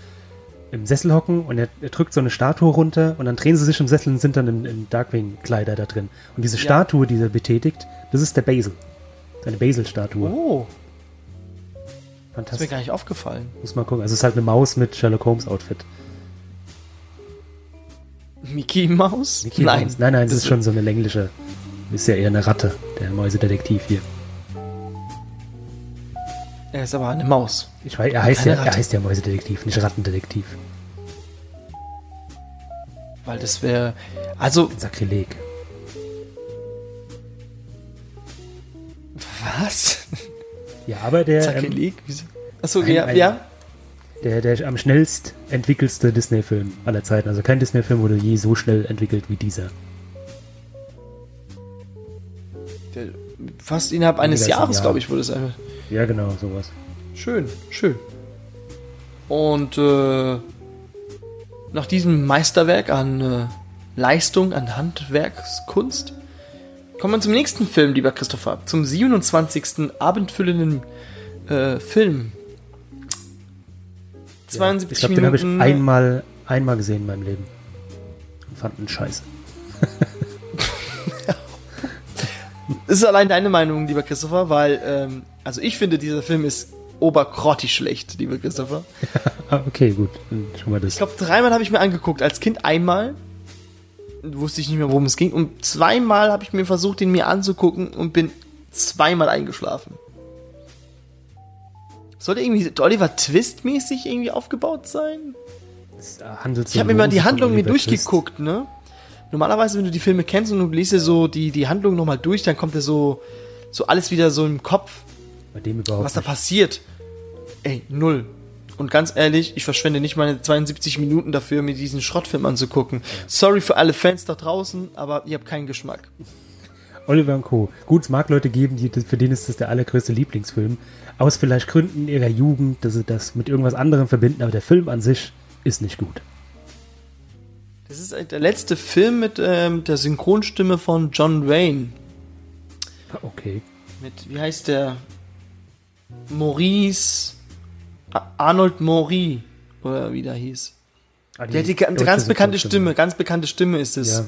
im Sessel hocken und er, er drückt so eine Statue runter und dann drehen sie sich im Sessel und sind dann in, in Darkwing-Kleider da drin. Und diese Ja. Statue, die er betätigt, das ist der Basil. Eine Basil-Statue. Oh, ist mir Fantastisch. gar nicht aufgefallen. Muss mal gucken. Also es ist halt eine Maus mit Sherlock Holmes-Outfit. Mickey Maus? Mickey nein. Mouse. Nein, nein, das Das ist schon so eine längliche. Ist ja eher eine Ratte, der Mäusedetektiv hier. Er ist aber eine Maus. Ich weiß, er heißt ja, er heißt ja Mäusedetektiv, nicht Rattendetektiv. Weil das wäre. Also, Sakrileg. Was? Ja, aber der. Ähm, Sakrileg? Wieso? Achso, ein- ja, ein- ja. Der, der am schnellst entwickelste Disney-Film aller Zeiten. Also kein Disney-Film wurde je so schnell entwickelt wie dieser. Der, fast innerhalb eines Jahres, Jahr. glaube ich, wurde es einfach. Ja, genau, sowas. Schön, schön. Und äh, nach diesem Meisterwerk an äh, Leistung, an Handwerkskunst, kommen wir zum nächsten Film, lieber Christopher. Zum 27. abendfüllenden äh, Film. 72 ich glaube, den habe ich einmal, einmal gesehen in meinem Leben. Und fand ihn scheiße. ist allein deine Meinung, lieber Christopher, weil, ähm, also ich finde, dieser Film ist obergrottig schlecht, lieber Christopher. Okay, gut. Schon mal das. Ich glaube, dreimal habe ich mir angeguckt. Als Kind einmal. Wusste ich nicht mehr, worum es ging. Und zweimal habe ich mir versucht, den mir anzugucken und bin zweimal eingeschlafen. Sollte irgendwie Oliver Twist-mäßig irgendwie aufgebaut sein? Ich habe mir mal die Handlung mir durchgeguckt, ne? Normalerweise, wenn du die Filme kennst und du liest dir so die, die Handlung nochmal durch, dann kommt dir so, so alles wieder so im Kopf, Bei dem überhaupt was da nicht. passiert. Ey, null. Und ganz ehrlich, ich verschwende nicht meine 72 Minuten dafür, mir diesen Schrottfilm anzugucken. Sorry für alle Fans da draußen, aber ihr habt keinen Geschmack. Oliver und Co. Gut, es mag Leute geben, die, für denen ist das der allergrößte Lieblingsfilm. Aus vielleicht Gründen ihrer Jugend, dass sie das mit irgendwas anderem verbinden, aber der Film an sich ist nicht gut. Das ist äh, der letzte Film mit ähm, der Synchronstimme von John Wayne. Okay. Mit, wie heißt der? Maurice. Arnold Maury. Oder wie der hieß. Ah, die Der hat die ga- deutsche ganz bekannte. Stimme, ganz bekannte Stimme ist es. Ja,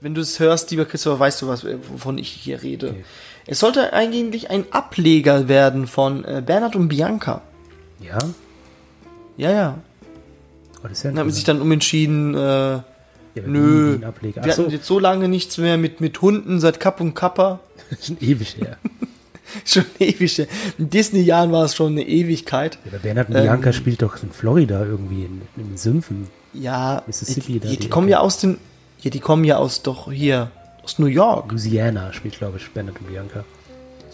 Wenn du es hörst, lieber Christopher, weißt du, was, wovon ich hier rede. Okay. Es sollte eigentlich ein Ableger werden von äh, Bernhard und Bianca. ja. Ja, ja. Oh, das ist ja Dann haben sie sich dann umentschieden, äh, ja, nö, wir so, hatten jetzt so lange nichts mehr mit, mit Hunden seit Kapp und Kappa. schon ewig her. Schon ewig. In Disney-Jahren war es schon eine Ewigkeit. Ja, aber Bernhard und Ähm, Bianca spielt doch in Florida irgendwie, in, in den Sümpfen. Ja, Mississippi die, da, die, die kommen ja aus den, ja, die kommen ja aus doch hier, aus New York. Louisiana spielt, glaube ich, Bernhard und Bianca.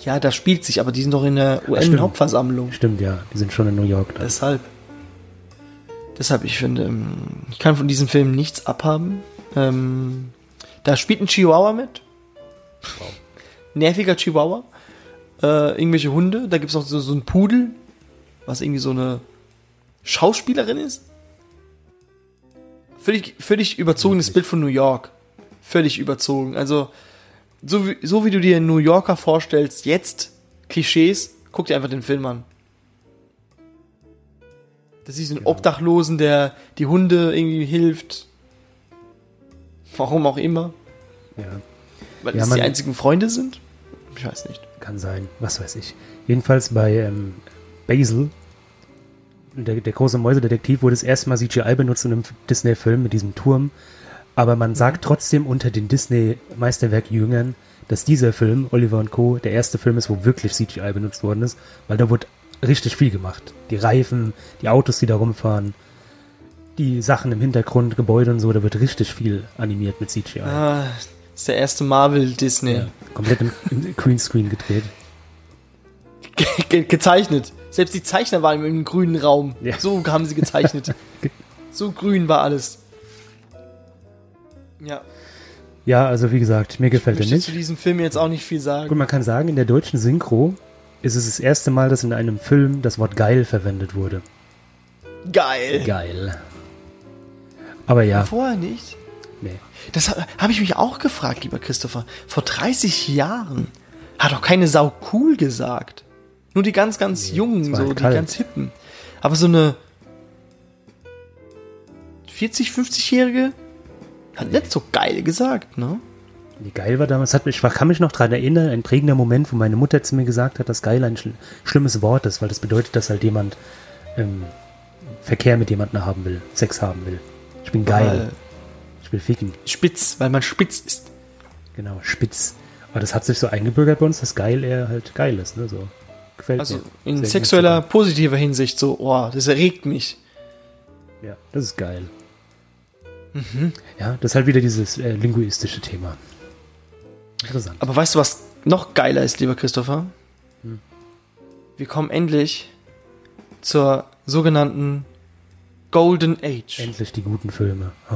Ja, da spielt sich, aber die sind doch in der stimmt. UN-Hauptversammlung. Stimmt, ja. Die sind schon in New York. Da. Deshalb. Deshalb, ich finde, ähm, ich kann von diesem Film nichts abhaben. Ähm, da spielt ein Chihuahua mit. Nerviger Chihuahua. Äh, irgendwelche Hunde. Da gibt es noch so, so einen Pudel, was irgendwie so eine Schauspielerin ist. Völlig, völlig überzogenes Bild von New York. Völlig überzogen. Also, so wie, so wie du dir einen New Yorker vorstellst, jetzt Klischees, guck dir einfach den Film an. Das ist ein Genau. Obdachlosen, der die Hunde irgendwie hilft. Warum auch immer. Ja, Weil Ja, es die einzigen Freunde sind? Ich weiß nicht. Kann sein. Was weiß ich. Jedenfalls bei ähm, Basil, der, der große Mäusedetektiv, wurde das erste Mal CGI benutzt in einem Disney-Film mit diesem Turm. Aber man sagt trotzdem unter den Disney-Meisterwerk-Jüngern, dass dieser Film, Oliver und Co., der erste Film ist, wo wirklich CGI benutzt worden ist, weil da wurde richtig viel gemacht. Die Reifen, die Autos, die da rumfahren, die Sachen im Hintergrund, Gebäude und so, da wird richtig viel animiert mit CGI. Ah, das ist der erste Marvel-Disney. Ja, komplett im, im Greenscreen gedreht. Ge gezeichnet. Selbst die Zeichner waren im grünen Raum. Ja. So haben sie gezeichnet. so grün war alles. Ja. Ja, also wie gesagt, mir gefällt Ich er nicht. zu diesem Film jetzt auch nicht viel Gut, sagen. man kann sagen, in der deutschen Synchro ist es das erste Mal, dass in einem Film das Wort geil verwendet wurde. Geil. Geil. Aber ja, Vorher nicht. Das ha- habe ich mich auch gefragt, lieber Christopher. Vor 30 Jahren hat doch keine Sau cool gesagt. Nur die ganz, ganz Nee, Jungen, so halt die kalt. ganz Hippen. Aber so eine 40, 50-Jährige hat nicht so geil gesagt, ne? Wie geil war damals, hat mich, ich kann mich noch daran erinnern, ein prägender Moment, wo meine Mutter zu mir gesagt hat, dass geil ein schl schlimmes Wort ist, weil das bedeutet, dass halt jemand ähm, Verkehr mit jemandem haben will, Sex haben will. Ich bin geil, will ficken. Spitz, weil man spitz ist. Genau, spitz. Aber das hat sich so eingebürgert bei uns, dass geil eher halt geil ist, ne? So gefällt Also mir. in sexueller, positiver Hinsicht so, oh, das erregt mich. Ja, das ist geil. Mhm. Ja, das ist halt wieder dieses äh, linguistische Thema. Interessant. Aber weißt du, was noch geiler ist, lieber Christopher? Hm. Wir kommen endlich zur sogenannten Golden Age. Endlich die guten Filme. Oh.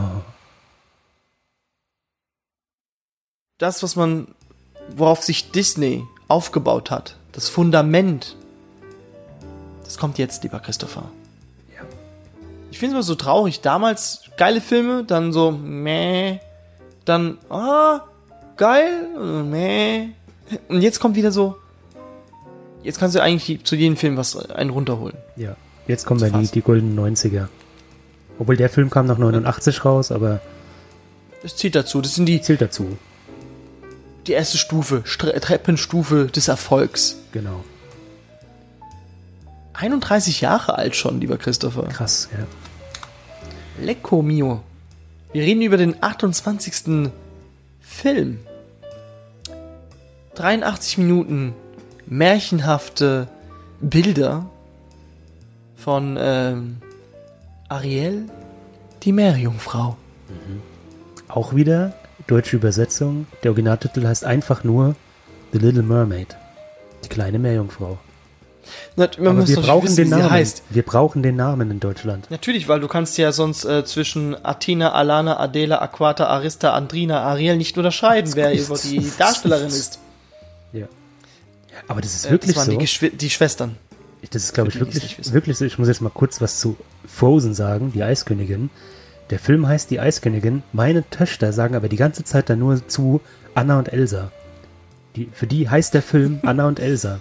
Das, was man, worauf sich Disney aufgebaut hat, das Fundament, das kommt jetzt, lieber Christopher. Ja. Ich finde es immer so traurig. Damals geile Filme, dann so, meh, dann, ah, geil, meh. Und jetzt kommt wieder so, jetzt kannst du eigentlich zu jedem Film was einen runterholen. Ja. Jetzt kommen dann die, die goldenen 90er. Obwohl der Film kam nach 89 raus, aber Das zählt dazu. Das sind die, zählt dazu. Die erste Stufe, Stre Treppenstufe des Erfolgs. Genau. 31 Jahre alt schon, lieber Christopher. Krass, ja. Lecco mio. Wir reden über den 28. Film. 83 Minuten märchenhafte Bilder von ähm, Ariel, die Meerjungfrau. Auch wieder deutsche Übersetzung. Der Originaltitel heißt einfach nur The Little Mermaid. Die kleine Meerjungfrau. Na, man wir brauchen wissen, den Namen. heißt. Wir brauchen den Namen in Deutschland. Natürlich, weil du kannst ja sonst äh, zwischen Athena, Alana, Adela, Aquata, Arista, Andrina, Ariel nicht unterscheiden, wer die Darstellerin ist. Ja. Aber das ist Äh, wirklich das waren so. die, Geschwi die Schwestern. Das ist, glaube ich, wirklich, wirklich so. Ich muss jetzt mal kurz was zu Frozen sagen, die Eiskönigin. Der Film heißt Die Eiskönigin. Meine Töchter sagen aber die ganze Zeit dann nur zu Anna und Elsa. Die, für die heißt der Film Anna und Elsa.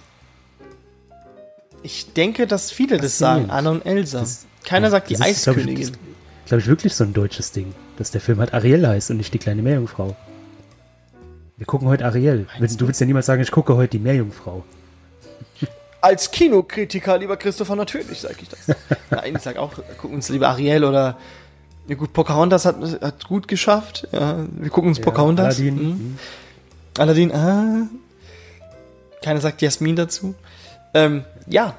Ich denke, dass viele das sagen, Faszinierend. Anna und Elsa. Das- Keiner sagt die Das ist, glaub ich, Eiskönigin. das- Glaube ich wirklich so ein deutsches Ding, dass der Film halt Ariel heißt und nicht die kleine Meerjungfrau. Wir gucken heute Ariel. Meinst du willst ja niemals sagen, ich gucke heute die Meerjungfrau. Als Kinokritiker, lieber Christopher, natürlich sage ich das. Nein, ich sage auch, gucken uns lieber Ariel oder ja gut, Pocahontas hat, hat gut geschafft. Ja, wir gucken uns Pocahontas. Aladdin. Mhm. Mhm. Aladdin, ah. Keiner sagt Jasmin dazu. Ähm, ja.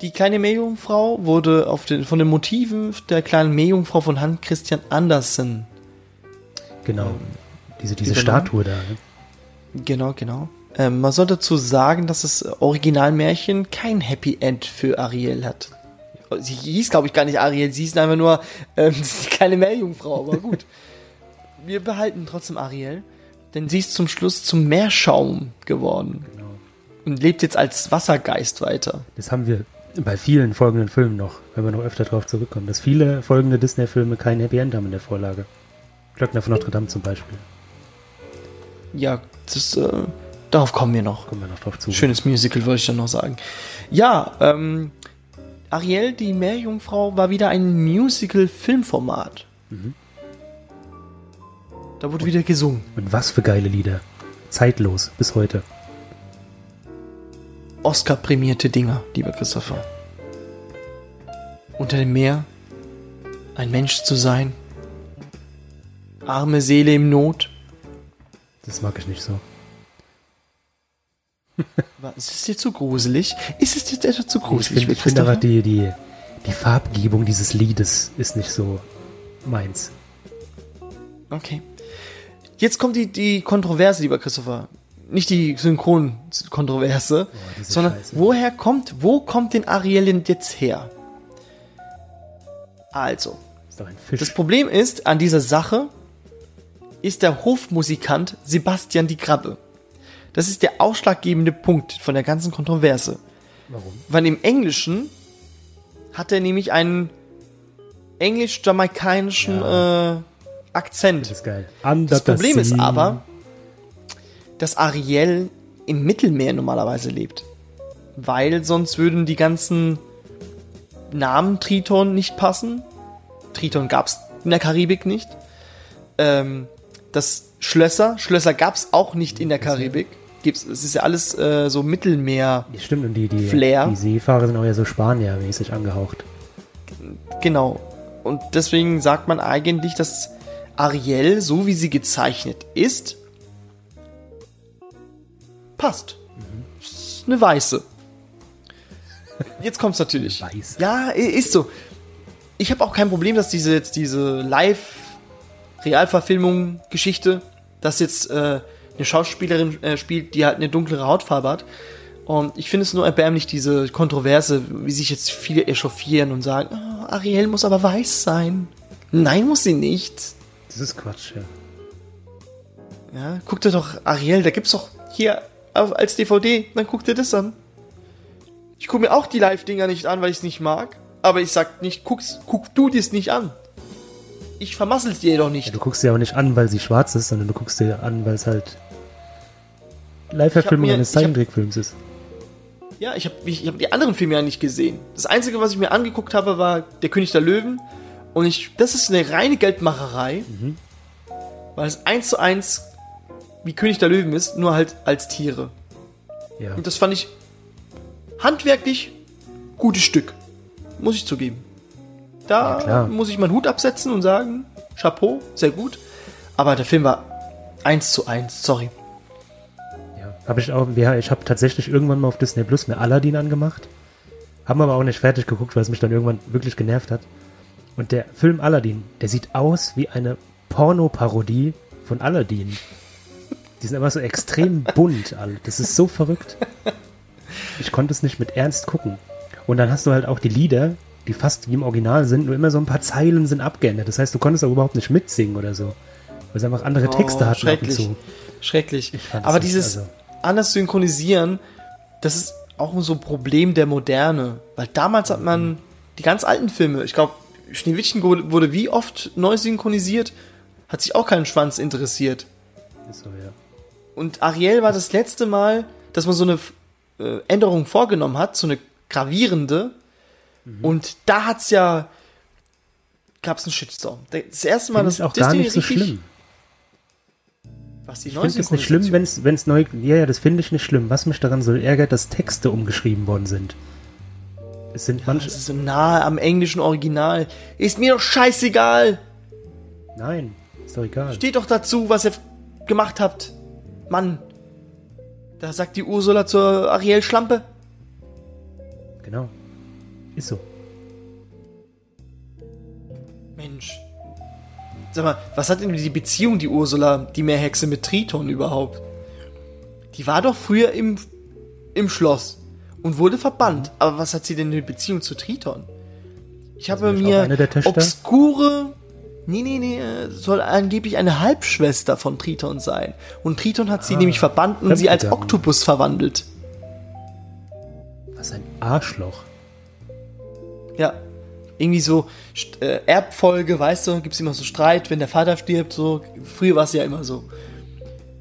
Die kleine Meerjungfrau wurde auf den, von den Motiven der kleinen Meerjungfrau von Hans Christian Andersen. Genau. Diese, diese Genau. Statue da. Ne? Genau, genau. Ähm, man soll dazu sagen, dass das Originalmärchen kein Happy End für Ariel hat. Sie hieß, glaube ich, gar nicht Ariel, sie hieß einfach nur ähm, die kleine Meerjungfrau, aber gut. Wir behalten trotzdem Ariel, denn sie ist zum Schluss zum Meerschaum geworden Genau. und lebt jetzt als Wassergeist weiter. Das haben wir bei vielen folgenden Filmen noch, wenn wir noch öfter drauf zurückkommen, dass viele folgende Disney-Filme kein Happy End haben in der Vorlage. Glöckner von Notre Dame zum Beispiel. Ja, das, äh, darauf kommen wir noch. Kommen wir noch drauf zu. Schönes Musical, wollte ich dann noch sagen. Ja, ähm, Ariel, die Meerjungfrau, war wieder ein Musical-Filmformat. Da wurde wieder gesungen. Und was für geile Lieder. Zeitlos, bis heute. Oscar-prämierte Dinger, lieber Christopher. Unter dem Meer ein Mensch zu sein. Arme Seele im Not. Das mag ich nicht so. Ist es dir zu gruselig? Ist es dir etwa zu Ich gruselig, finde lieber find aber die, die, die Farbgebung dieses Liedes ist nicht so meins. Okay. Jetzt kommt die, die Kontroverse, lieber Christopher. Nicht die Synchron-Kontroverse, diese sondern Scheiße. woher kommt, wo kommt denn Ariel denn jetzt her? Also, das Problem ist, an dieser Sache ist der Hofmusikant Sebastian die Krabbe. Das ist der ausschlaggebende Punkt von der ganzen Kontroverse. Warum? Weil im Englischen hat er nämlich einen englisch-jamaikanischen äh, Akzent. Das ist geil. Under Das Problem ist aber, dass Ariel im Mittelmeer normalerweise lebt. Weil sonst würden die ganzen Namen Triton nicht passen. Triton gab es in der Karibik nicht. Ähm, das Schlösser, Schlösser gab es auch nicht in der Karibik. Gibt's, es ist ja alles äh, so Mittelmeer. Stimmt, und die, die, Flair. die Seefahrer sind auch ja so Spanier-mäßig angehaucht. Genau. Und deswegen sagt man eigentlich, dass Ariel, so wie sie gezeichnet ist, passt. Ist eine Weiße. Jetzt kommt's natürlich. Weiße. Ja, ist so. Ich habe auch kein Problem, dass diese jetzt diese Live-Realverfilmung Geschichte, dass jetzt äh, eine Schauspielerin äh, spielt, die halt eine dunklere Hautfarbe hat. Und ich finde es nur erbärmlich, diese Kontroverse, wie sich jetzt viele echauffieren und sagen, oh, Ariel muss aber weiß sein. Nein, muss sie nicht. Das ist Quatsch, ja. Ja, guck dir doch Ariel, da gibt's doch hier als DVD, dann guck dir das an. Ich gucke mir auch die Live-Dinger nicht an, weil ich es nicht mag. Aber ich sag nicht, guck's, guck du dir's nicht an. Ich vermassel's dir doch nicht. Ja, du guckst dir aber nicht an, weil sie schwarz ist, sondern du guckst dir an, weil es halt Live-Verfilmung eines ich Zeichentrickfilms ist. Ja, ich habe ich hab die anderen Filme ja nicht gesehen. Das Einzige, was ich mir angeguckt habe, war Der König der Löwen. Und ich, das ist eine reine Geldmacherei. Weil es eins zu eins wie König der Löwen ist, nur halt als Tiere. Ja. Und das fand ich handwerklich gutes Stück. Muss ich zugeben. Da Ja, muss ich meinen Hut absetzen und sagen, Chapeau, sehr gut. Aber der Film war eins zu eins, sorry. Ja, habe ich auch, ja, ich habe tatsächlich irgendwann mal auf Disney Plus mir Aladdin angemacht. Haben aber auch nicht fertig geguckt, weil es mich dann irgendwann wirklich genervt hat. Und der Film Aladdin, der sieht aus wie eine Pornoparodie von Aladdin. Die sind einfach so extrem bunt alle. Das ist so verrückt. Ich konnte es nicht mit Ernst gucken. Und dann hast du halt auch die Lieder, die fast wie im Original sind, nur immer so ein paar Zeilen sind abgeändert. Das heißt, du konntest auch überhaupt nicht mitsingen oder so. Weil sie einfach andere Texte Oh, hatten ab und schrecklich. zu. Schrecklich. es Aber dieses also- anders synchronisieren, das ist auch so ein Problem der Moderne. Weil damals hat man die ganz alten Filme, ich glaube, Schneewittchen wurde wie oft neu synchronisiert, hat sich auch keinen Schwanz interessiert. Ist so, ja. Und Ariel war das letzte Mal, dass man so eine äh, Änderung vorgenommen hat, so eine gravierende. Mhm. Und da hat's ja gab's einen Shitstorm. Das erste Mal, dass ich auch gar Disney nicht so richtig- schlimm. Was die Ich finde es nicht schlimm, wenn's wenn's neu. Ja, ja, das finde ich nicht schlimm. Was mich daran so ärgert, dass Texte umgeschrieben worden sind. Es sind manche. Das ist so nahe am englischen Original. Ist mir doch scheißegal. Nein, ist doch egal. Steht doch dazu, was ihr gemacht habt. Mann. Da sagt die Ursula zur Ariel Schlampe. Genau. Ist so. Mensch. Sag mal, was hat denn die Beziehung, die Ursula, die Meerhexe mit Triton überhaupt? Die war doch früher im, im Schloss und wurde verbannt. Aber was hat sie denn eine Beziehung zu Triton? Ich habe auch mir eine der obskure. Nee, nee, nee, soll angeblich eine Halbschwester von Triton sein. Und Triton hat sie nämlich verbannt und sie als. Oktopus verwandelt. Was ein Arschloch. Ja. Irgendwie so äh, Erbfolge, weißt du, gibt's immer so Streit, wenn der Vater stirbt, so. Früher war es ja immer so.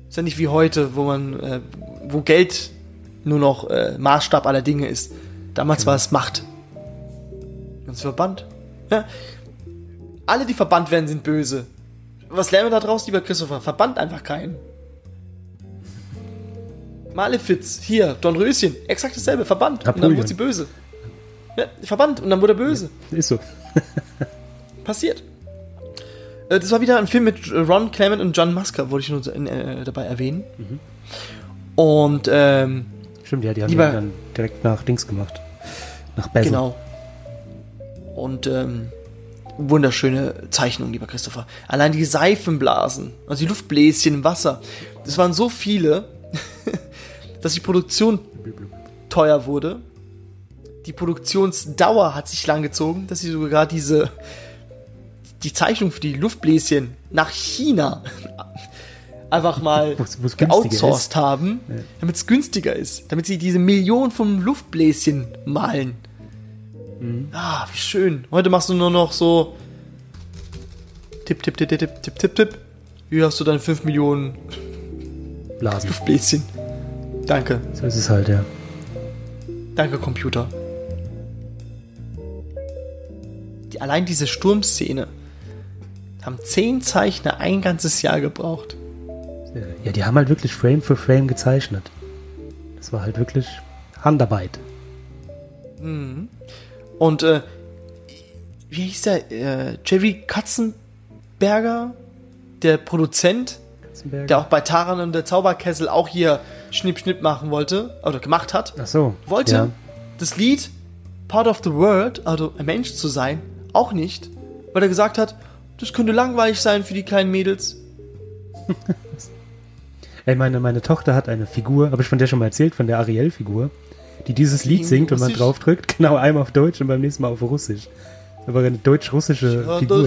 Ist ja nicht wie heute, wo man, äh, wo Geld nur noch äh, Maßstab aller Dinge ist. Damals war es Macht. Ganz verbannt. Ja. Alle, die verbannt werden, sind böse. Was lernen wir da draus, lieber Christopher? Verbannt einfach keinen. Malefiz, hier, Dornröschen, exakt dasselbe, verbannt. Und dann wurde sie böse. Ja, verbannt und dann wurde er böse. Ist so. Passiert. Äh, Das war wieder ein Film mit Ron Clement und John Musker, wollte ich nur äh, dabei erwähnen. Und ähm, Stimmt, ja, die haben ja dann direkt nach Dings gemacht. Nach Basil. genau. Und ähm, wunderschöne Zeichnung, lieber Christopher. Allein die Seifenblasen, also die Luftbläschen im Wasser, das waren so viele, dass die Produktion teuer wurde. Die Produktionsdauer hat sich lang gezogen, dass sie sogar diese die Zeichnung für die Luftbläschen nach China einfach mal Wo's- wo's günstiger geoutsourced haben, damit es günstiger ist, damit sie diese Million von Luftbläschen malen. Ah, wie schön. Heute machst du nur noch so Tipp, Tipp, Tipp, Tipp, Tipp, Tipp, Tipp, Tipp. Hier hast du deine 5 Millionen Blasen. Luftbläschen. Danke. So ist es halt, ja. Danke, Computer. Die, allein diese Sturmszene haben zehn Zeichner ein ganzes Jahr gebraucht. Ja, die haben halt wirklich Frame für Frame gezeichnet. Das war halt wirklich Handarbeit. Und äh, wie hieß der? Äh, Jerry Katzenberger, der Produzent, Katzenberger. der auch bei Taran und der Zauberkessel auch hier Schnipp Schnipp machen wollte oder gemacht hat, Ach so. wollte Ja. das Lied Part of the World, also ein Mensch zu sein, auch nicht, weil er gesagt hat, das könnte langweilig sein für die kleinen Mädels. Ey, meine, meine Tochter hat eine Figur, habe ich von der schon mal erzählt, von der Ariel-Figur, die dieses Lied singt und man draufdrückt. Genau, einmal auf Deutsch und beim nächsten Mal auf Russisch. Aber eine deutsch-russische Figur.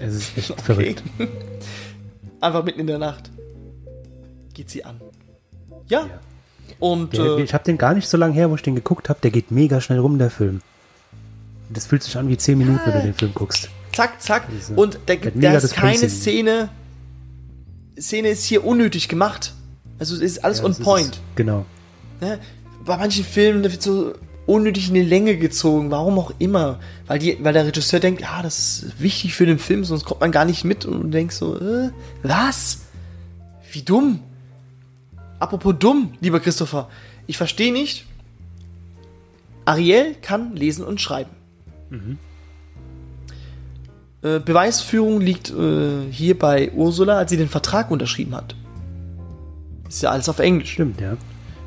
Es ist echt verrückt. Einfach mitten in der Nacht geht sie an. Ja. Ja. Und Der, äh, ich habe den gar nicht so lange her, wo ich den geguckt habe. Der geht mega schnell rum, der Film. Das fühlt sich an wie 10 Minuten, wenn du den Film guckst. zack, zack. Diese- Und da, der ist das keine Pacing. Szene. Szene ist hier unnötig gemacht. Also es ist alles Ja, on point. es. Genau. Ne? Bei manchen Filmen wird so unnötig in die Länge gezogen, warum auch immer. Weil, die, weil der Regisseur denkt, ja, das ist wichtig für den Film, sonst kommt man gar nicht mit und du denkst so, äh, was? Wie dumm. Apropos dumm, lieber Christopher, ich verstehe nicht. Ariel kann lesen und schreiben. Äh, Beweisführung liegt äh, hier bei Ursula, als sie den Vertrag unterschrieben hat. Ist ja alles auf Englisch. Stimmt, ja.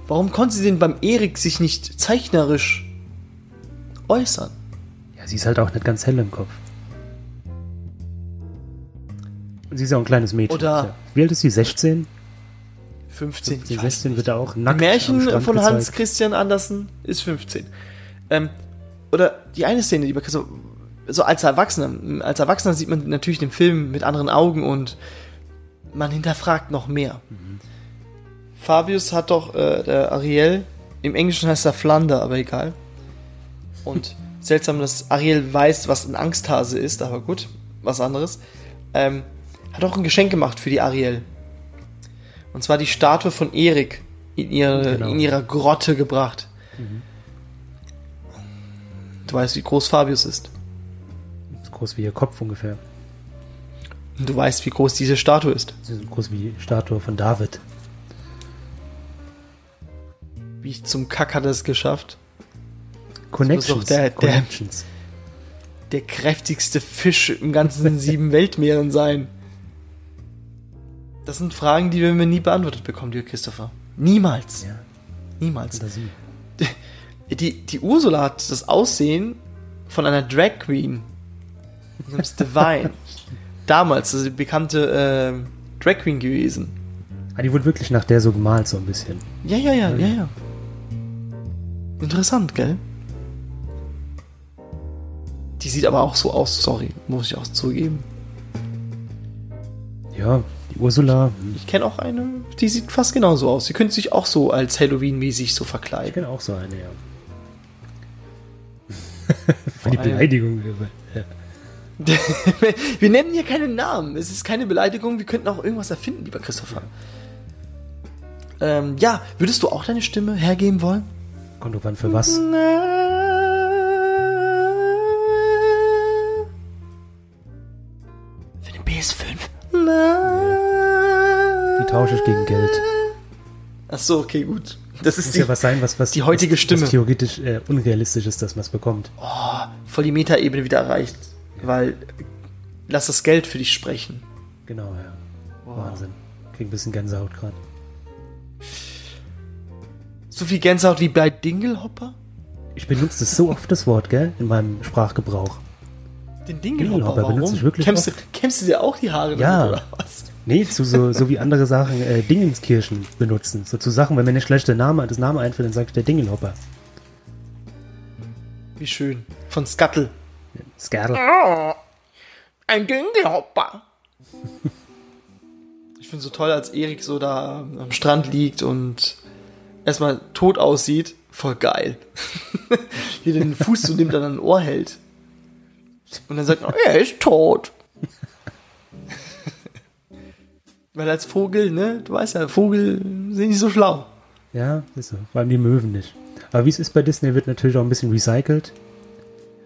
Warum konnte sie denn beim Erik sich nicht zeichnerisch äußern? Ja, sie ist halt auch nicht ganz hell im Kopf. Und sie ist ja auch ein kleines Mädchen. Oder- Ja. Wie alt ist sie? 16? 15. 15, ich weiß 16 nicht. wird er auch nackt Märchen von gezeigt. Hans Christian Andersen ist 15. Ähm, oder die eine Szene, die bei Christoph, so als Erwachsener, als Erwachsener sieht man natürlich den Film mit anderen Augen und man hinterfragt noch mehr. Fabius hat doch äh, der Ariel, im Englischen heißt er Flander, aber egal. Und seltsam, dass Ariel weiß, was ein Angsthase ist, aber gut, was anderes. Ähm, hat auch ein Geschenk gemacht für die Ariel. Und zwar die Statue von Erik in, ihre, Genau. in ihrer Grotte gebracht. Du weißt, wie groß Fabius ist. So groß wie ihr Kopf ungefähr. Und du weißt, wie groß diese Statue ist. Sie ist so groß wie die Statue von David. Wie ich zum Kack hat er es geschafft. Connections. der- der- Connections. Der kräftigste Fisch im ganzen sieben Weltmeeren sein. Das sind Fragen, die wir mir nie beantwortet bekommen, lieber Christopher. Niemals. Ja, Niemals. Fantasie. Die, die Ursula hat das Aussehen von einer Drag Queen. Namens Divine. Damals, also die bekannte ähm, Drag Queen gewesen. Ah, die wurde wirklich nach der so gemalt, so ein bisschen. Ja, ja, ja, ja, ja. Interessant, gell? Die sieht aber auch so aus, sorry, muss ich auch zugeben. Ja, die Ursula. Ich kenne auch eine, die sieht fast genauso aus. Sie könnte sich auch so als Halloween-mäßig so Ich verkleiden. kenne auch so eine, ja. Für die Beleidigung. Ja. Wir nennen hier keinen Namen. Es ist keine Beleidigung. Wir könnten auch irgendwas erfinden, lieber Christopher. Ähm, ja, würdest du auch deine Stimme hergeben wollen? Kommt drauf an, für was. Für Die tausche ich gegen Geld. Ach so, okay, gut. Das ist Muss die, ja was sein, was, was die heutige was, Stimme. Was theoretisch äh, unrealistisch ist, dass man es bekommt. voll die Metaebene wieder erreicht. Weil, lass das Geld für dich sprechen. Genau, ja. Wahnsinn. Krieg ein bisschen Gänsehaut gerade. So viel Gänsehaut wie bei Dingelhopper? Ich benutze das so oft, das Wort, gell? In meinem Sprachgebrauch. Den Dingelhopper Dingelhopper, benutze ich wirklich kämmst, du, kämmst du dir auch die Haare Ja. damit, oder was? Nee, zu so, so wie andere Sachen äh, Dingenskirchen benutzen. So zu Sachen, wenn mir nicht schlecht der Name, das Name einfällt, dann sage ich der Dingelhopper. Wie schön. Von Scuttle. Skerl. Ein Dingelhopper. Ich finde so toll, als Erik so da am Strand liegt und erstmal tot aussieht. Voll geil. Wie er den Fuß so nimmt, dann an ein Ohr hält. Und dann sagt er, er ist tot. Weil als Vogel, ne, du weißt ja, Vogel sind nicht so schlau. Ja, ist so. Vor allem die Möwen nicht. Aber wie es ist bei Disney, wird natürlich auch ein bisschen recycelt.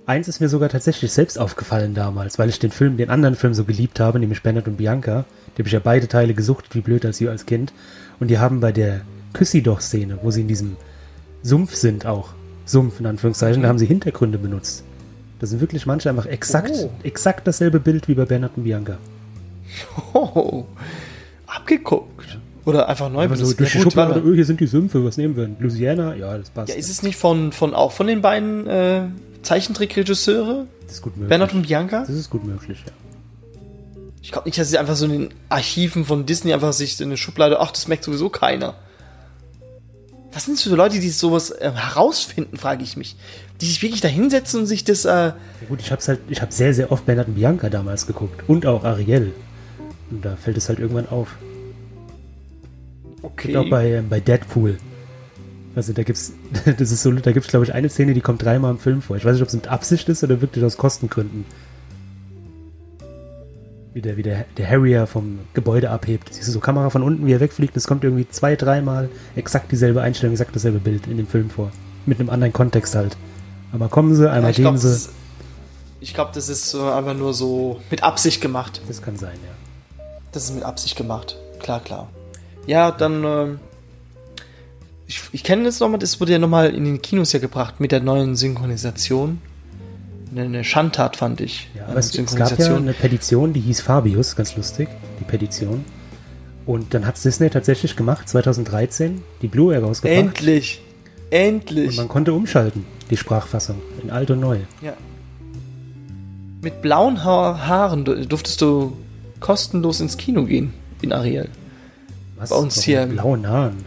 Eins ist mir sogar tatsächlich selbst aufgefallen damals, weil ich den Film, den anderen Film so geliebt habe, nämlich Bernhard und Bianca. Die habe ich ja beide Teile gesuchtet, wie blöd als sie als Kind. Und die haben bei der Küssi-Doch-Szene, wo sie in diesem Sumpf sind auch, Sumpf in Anführungszeichen, da haben sie Hintergründe benutzt. Das sind wirklich manche einfach exakt, Oh. exakt dasselbe Bild wie bei Bernhard und Bianca. Oh, abgeguckt. Oder einfach neu Aber so benutzt. durch die Schublade, oh, hier sind die Sümpfe, was nehmen wir? Louisiana? Ja, das passt. Ja, ist es nicht von, von auch von den beiden äh, Zeichentrickregisseure, das ist gut möglich. Bernhard und Bianca? Das ist gut möglich, ja. Ich glaube nicht, dass sie einfach so in den Archiven von Disney einfach sich in eine Schublade, ach, das merkt sowieso keiner. Was sind das für Leute, die sowas äh, herausfinden, frage ich mich. Die sich wirklich da hinsetzen und sich das, äh, Ja gut, ich hab's halt, ich habe sehr, sehr oft Bernhard und Bianca damals geguckt. Und auch Ariel. Und da fällt es halt irgendwann auf. Okay. Auch bei, ähm, bei Deadpool. Also da gibt's, das ist so, da gibt's glaube ich eine Szene, die kommt dreimal im Film vor. Ich weiß nicht, ob es mit Absicht ist oder wirklich aus Kostengründen. Wie der, wie der, der Harrier vom Gebäude abhebt. Siehst du so Kamera von unten, wie er wegfliegt. Es kommt irgendwie zwei, dreimal exakt dieselbe Einstellung, exakt dasselbe Bild in dem Film vor. Mit einem anderen Kontext halt. Einmal kommen sie, einmal glaube, gehen sie. das, ich glaub, das ist so einfach nur so mit Absicht gemacht. Das kann sein, ja. Das ist mit Absicht gemacht. Klar, klar. Ja, dann, ähm, ich, ich kenne das nochmal, das wurde ja nochmal in den Kinos ja gebracht mit der neuen Synchronisation. Eine, Schandtat fand ich. Ja, Eine aber es, es gab ja eine Petition, die hieß Fabius, ganz lustig, die Petition. Und dann hat Disney tatsächlich gemacht, 2013, die Blu-ray rausgebracht. Endlich! Und Endlich! man konnte umschalten, die Sprachfassung, in alt und neu. Ja. Mit blauen ha Haaren du- durftest du kostenlos ins Kino gehen in Ariel. Was? Bei uns hier- mit Blauen Haaren.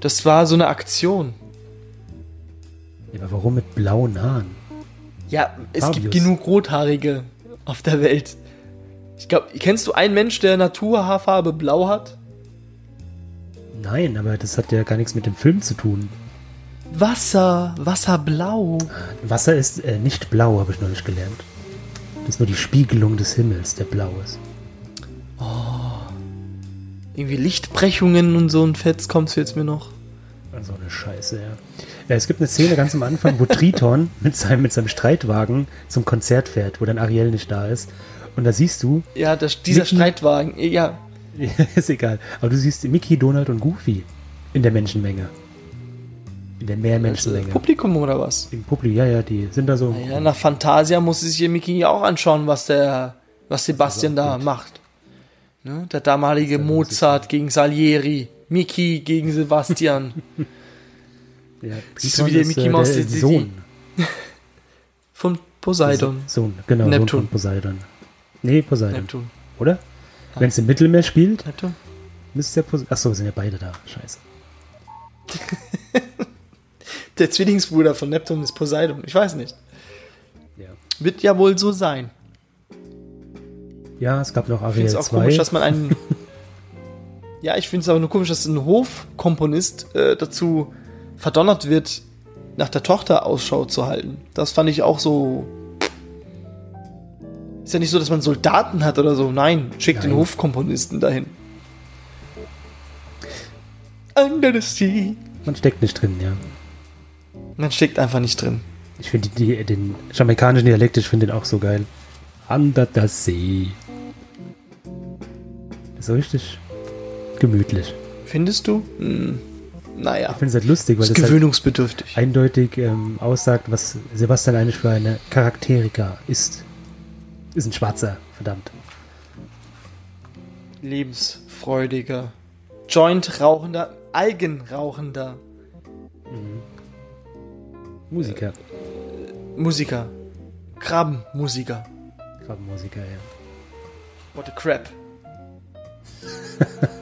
Das war so eine Aktion. Ja, aber warum mit blauen Haaren? Ja, es Fabius. gibt genug Rothaarige auf der Welt. Ich glaube, kennst du einen Mensch, der Naturhaarfarbe blau hat? Nein, aber das hat ja gar nichts mit dem Film zu tun. Wasser, Wasserblau. Wasser ist äh, nicht blau, habe ich neulich gelernt. Das ist nur die Spiegelung des Himmels, der blau ist. Irgendwie Lichtbrechungen und so ein Fetz kommt's jetzt mir noch. So eine Scheiße, ja. ja. Es gibt eine Szene ganz am Anfang, wo Triton mit seinem, mit seinem Streitwagen zum Konzert fährt, wo dann Ariel nicht da ist. Und da siehst du, Ja, das, dieser Mickey- Streitwagen. Ja, ist egal, aber du siehst Mickey, Donald und Goofy in der Menschenmenge. In der das Mehrmenschenmenge. Publikum oder was? Im Publikum, ja, ja, die sind da so. Ja, nach Fantasia muss sich hier Mickey auch anschauen, was der, was Sebastian auch da macht. Ne? Der damalige Mozart gegen Salieri, Mickey gegen Sebastian. Ja, Siehst du, wie der Mickey äh, Mouse der die- die- Sohn. von Poseidon. Sohn, genau, Neptun. Sohn von Poseidon. Nee, Poseidon, Neptun. oder? Wenn es im Mittelmeer spielt, Neptun? müsste der Poseidon. Achso, sind ja beide da. Scheiße. Der Zwillingsbruder von Neptun ist Poseidon. Ich weiß nicht. Ja. Wird ja wohl so sein. Ja, es gab noch Ich finde Ariel es auch 2. komisch, dass man einen. ja, ich finde es aber nur komisch, dass ein Hofkomponist äh, dazu verdonnert wird, nach der Tochter Ausschau zu halten. Das fand ich auch so. Ist ja nicht so, dass man Soldaten hat oder so. Nein, schickt den Nein. Hofkomponisten dahin. Under the sea. Man steckt nicht drin, ja. Man steckt einfach nicht drin. Ich finde den jamaikanischen Dialekt, ich finde den auch so geil. Under the sea. So richtig gemütlich. Findest du? Hm, naja. Ich finde es halt lustig, weil das halt gewöhnungsbedürftig. eindeutig ähm, aussagt, was Sebastian eigentlich für eine Charakterika ist. Ist ein Schwarzer, verdammt. lebensfreudiger, Joint-rauchender, Algenrauchender Musiker. Musiker. Krabbenmusiker. Krabbenmusiker, ja. What a crap.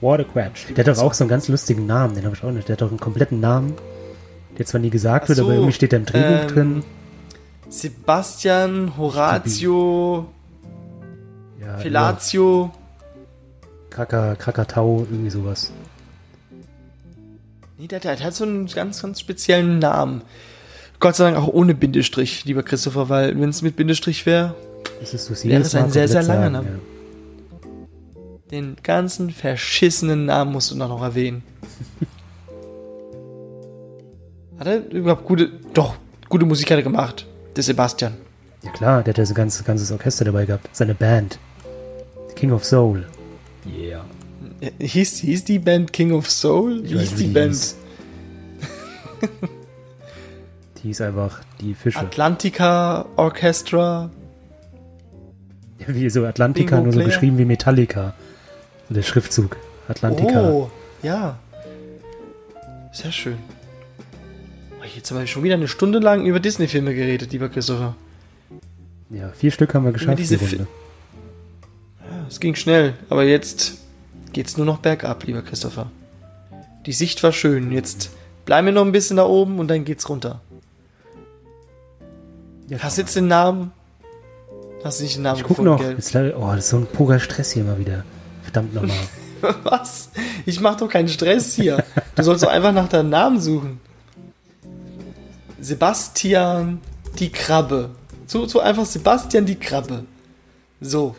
Crap. Der hat doch auch so einen ganz lustigen Namen, den habe ich auch nicht. Der hat doch einen kompletten Namen, der zwar nie gesagt Ach wird, aber so, irgendwie steht der im Drehbuch ähm, drin. Sebastian, Horatio, Ja, Felatio. Kracker, Krakatau, irgendwie sowas. Nee, der, der hat so einen ganz, ganz speziellen Namen. Gott sei Dank auch ohne Bindestrich, lieber Christopher, weil wenn es mit Bindestrich wäre, so Wäre es ein sehr, sehr langer Name. Name. Den ganzen verschissenen Namen musst du noch, noch erwähnen. hat er überhaupt gute, doch, gute Musik hat er gemacht. Der Sebastian. Ja. klar, der hat ja so ein ganzes, ganzes Orchester dabei gehabt. Seine Band. King of Soul. Yeah. Äh, Hieß, hieß die Band King of Soul? Ich Wie weiß, hieß wie die Band? hieß. Die ist einfach die Fische. Atlantica Orchestra. wie so Atlantica, Bingo nur so Player. geschrieben wie Metallica. Der Schriftzug. Atlantica. Oh, ja. Sehr schön. Oh, Jetzt haben wir schon wieder eine Stunde lang über Disney-Filme geredet, lieber Christopher. Ja, vier Stück haben wir geschafft. diese die Runde. es ging schnell, aber jetzt geht's nur noch bergab, lieber Christopher. Die Sicht war schön. Jetzt bleiben wir noch ein bisschen da oben und dann geht's runter. Ja, Hast du jetzt den Namen? Hast du nicht den Namen ich guck gefunden, noch. gell? Jetzt, oh, das ist so ein purer Stress hier mal wieder. Verdammt nochmal. Was? Ich mach doch keinen Stress hier. Du sollst doch einfach nach deinem Namen suchen. Sebastian die Krabbe. So, so einfach Sebastian die Krabbe. So.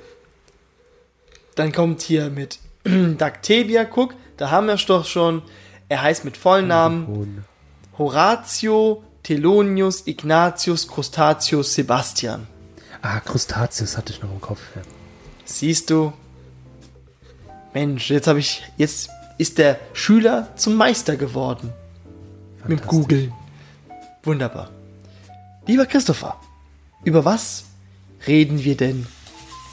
Dann kommt hier mit Dactevia, guck, da haben wir doch schon. Er heißt mit vollen Namen Horatio Thelonius Ignatius Crustatius Sebastian. ah, Crustatius hatte ich noch im Kopf. Ja. Siehst du? Mensch, jetzt habe ich. Jetzt ist der Schüler zum Meister geworden. Mit. Google. Wunderbar. Lieber Christopher, über was reden wir denn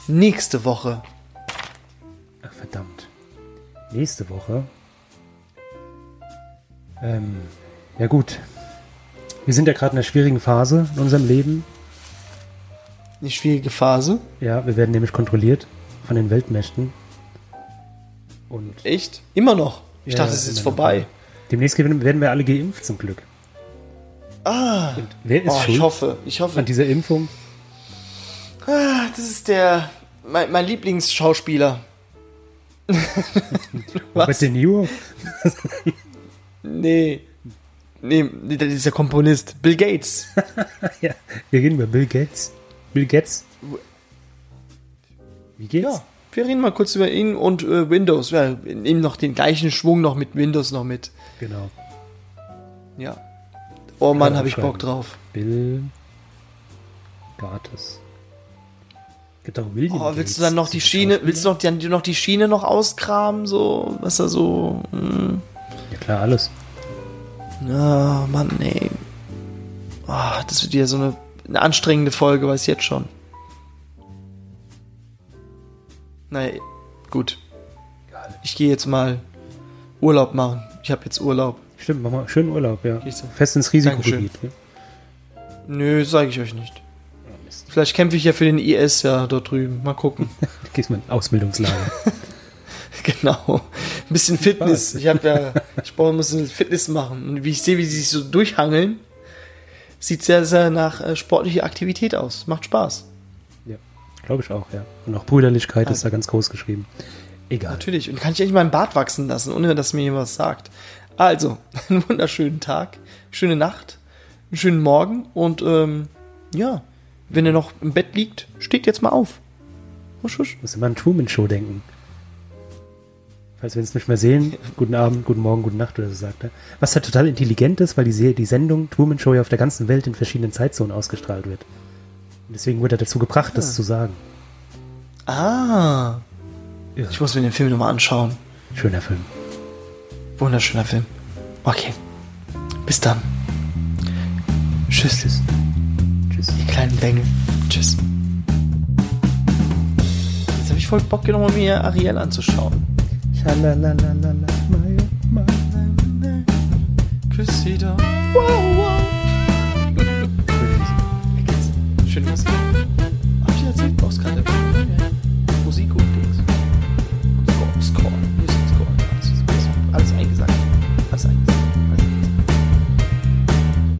nächste Woche? Ach, verdammt. Nächste Woche. Ähm, ja gut. Wir sind ja gerade in einer schwierigen Phase in unserem Leben. Eine schwierige Phase. Ja, wir werden nämlich kontrolliert von den Weltmächten. Und Echt? Immer noch. Ich Ja, dachte, es ist jetzt noch. vorbei. demnächst werden wir alle geimpft zum Glück. Ah. Und wer ist Oh, schuld ich hoffe, ich hoffe. an dieser Impfung? Ah, das ist der. Mein, mein Lieblingsschauspieler. Robert De Niro? Nee, nee, das ist der Komponist. Bill Gates. ja, wir reden über Bill Gates. Bill Gates. Wie geht's? Ja, wir reden mal kurz über ihn und äh, Windows. Ja, nehmen noch den gleichen Schwung noch mit Windows noch mit. Genau. Ja. Oh Mann, habe ich Bock drauf. Bill Gates. Gibt auch William Oh, willst du dann noch die Schiene, willst du noch die, noch die Schiene noch ausgraben, so, was er so, hm. Ja klar, alles. Ah, Mann, ey. Ah, das wird wieder so eine, eine anstrengende Folge, weiß ich jetzt schon. Naja, gut. Ich gehe jetzt mal Urlaub machen. Ich habe jetzt Urlaub. Stimmt, mach mal schönen Urlaub, ja. Fest ins Risikogebiet. Ja. Nö, sage ich euch nicht. Vielleicht kämpfe ich ja für den IS ja dort drüben. Mal gucken. Du gehst mal in Ausbildungslager. genau. Ein bisschen Fitness. Ich habe ja, ich brauche muss ein Fitness machen. Und wie ich sehe, wie sie sich so durchhangeln, sieht sehr, sehr nach äh, sportlicher Aktivität aus. Macht Spaß. Ja, glaube ich auch, ja. Und auch Brüderlichkeit ist da ganz groß geschrieben. Egal. Natürlich. Und kann ich endlich meinen Bart wachsen lassen, ohne dass mir jemand was sagt. Also, einen wunderschönen Tag, schöne Nacht, einen schönen Morgen und ähm, ja, wenn ihr noch im Bett liegt, steht jetzt mal auf. Husch, husch. Muss immer an Truman Show denken. Falls wir uns nicht mehr sehen, guten Abend, guten Morgen, guten Nacht oder so sagt er. Was ja total intelligent ist, weil die, die Sendung Truman Show ja auf der ganzen Welt in verschiedenen Zeitzonen ausgestrahlt wird. Und deswegen wurde er dazu gebracht, das zu sagen. Ah, Ja. ich muss mir den Film nochmal anschauen. Schöner Film. Wunderschöner Film. Okay. Bis dann. Tschüss, Tschüss. Tschüss. ihr kleinen Bengel. Tschüss. Jetzt habe ich voll Bock, nochmal mir Ariel anzuschauen. Küss sie doch. Wow, wow. schön was. Hab ich erzählt, Boxkarte. Musik und Dings. Score, Score, Music Score. Alles eingesagt. Alles eingesagt.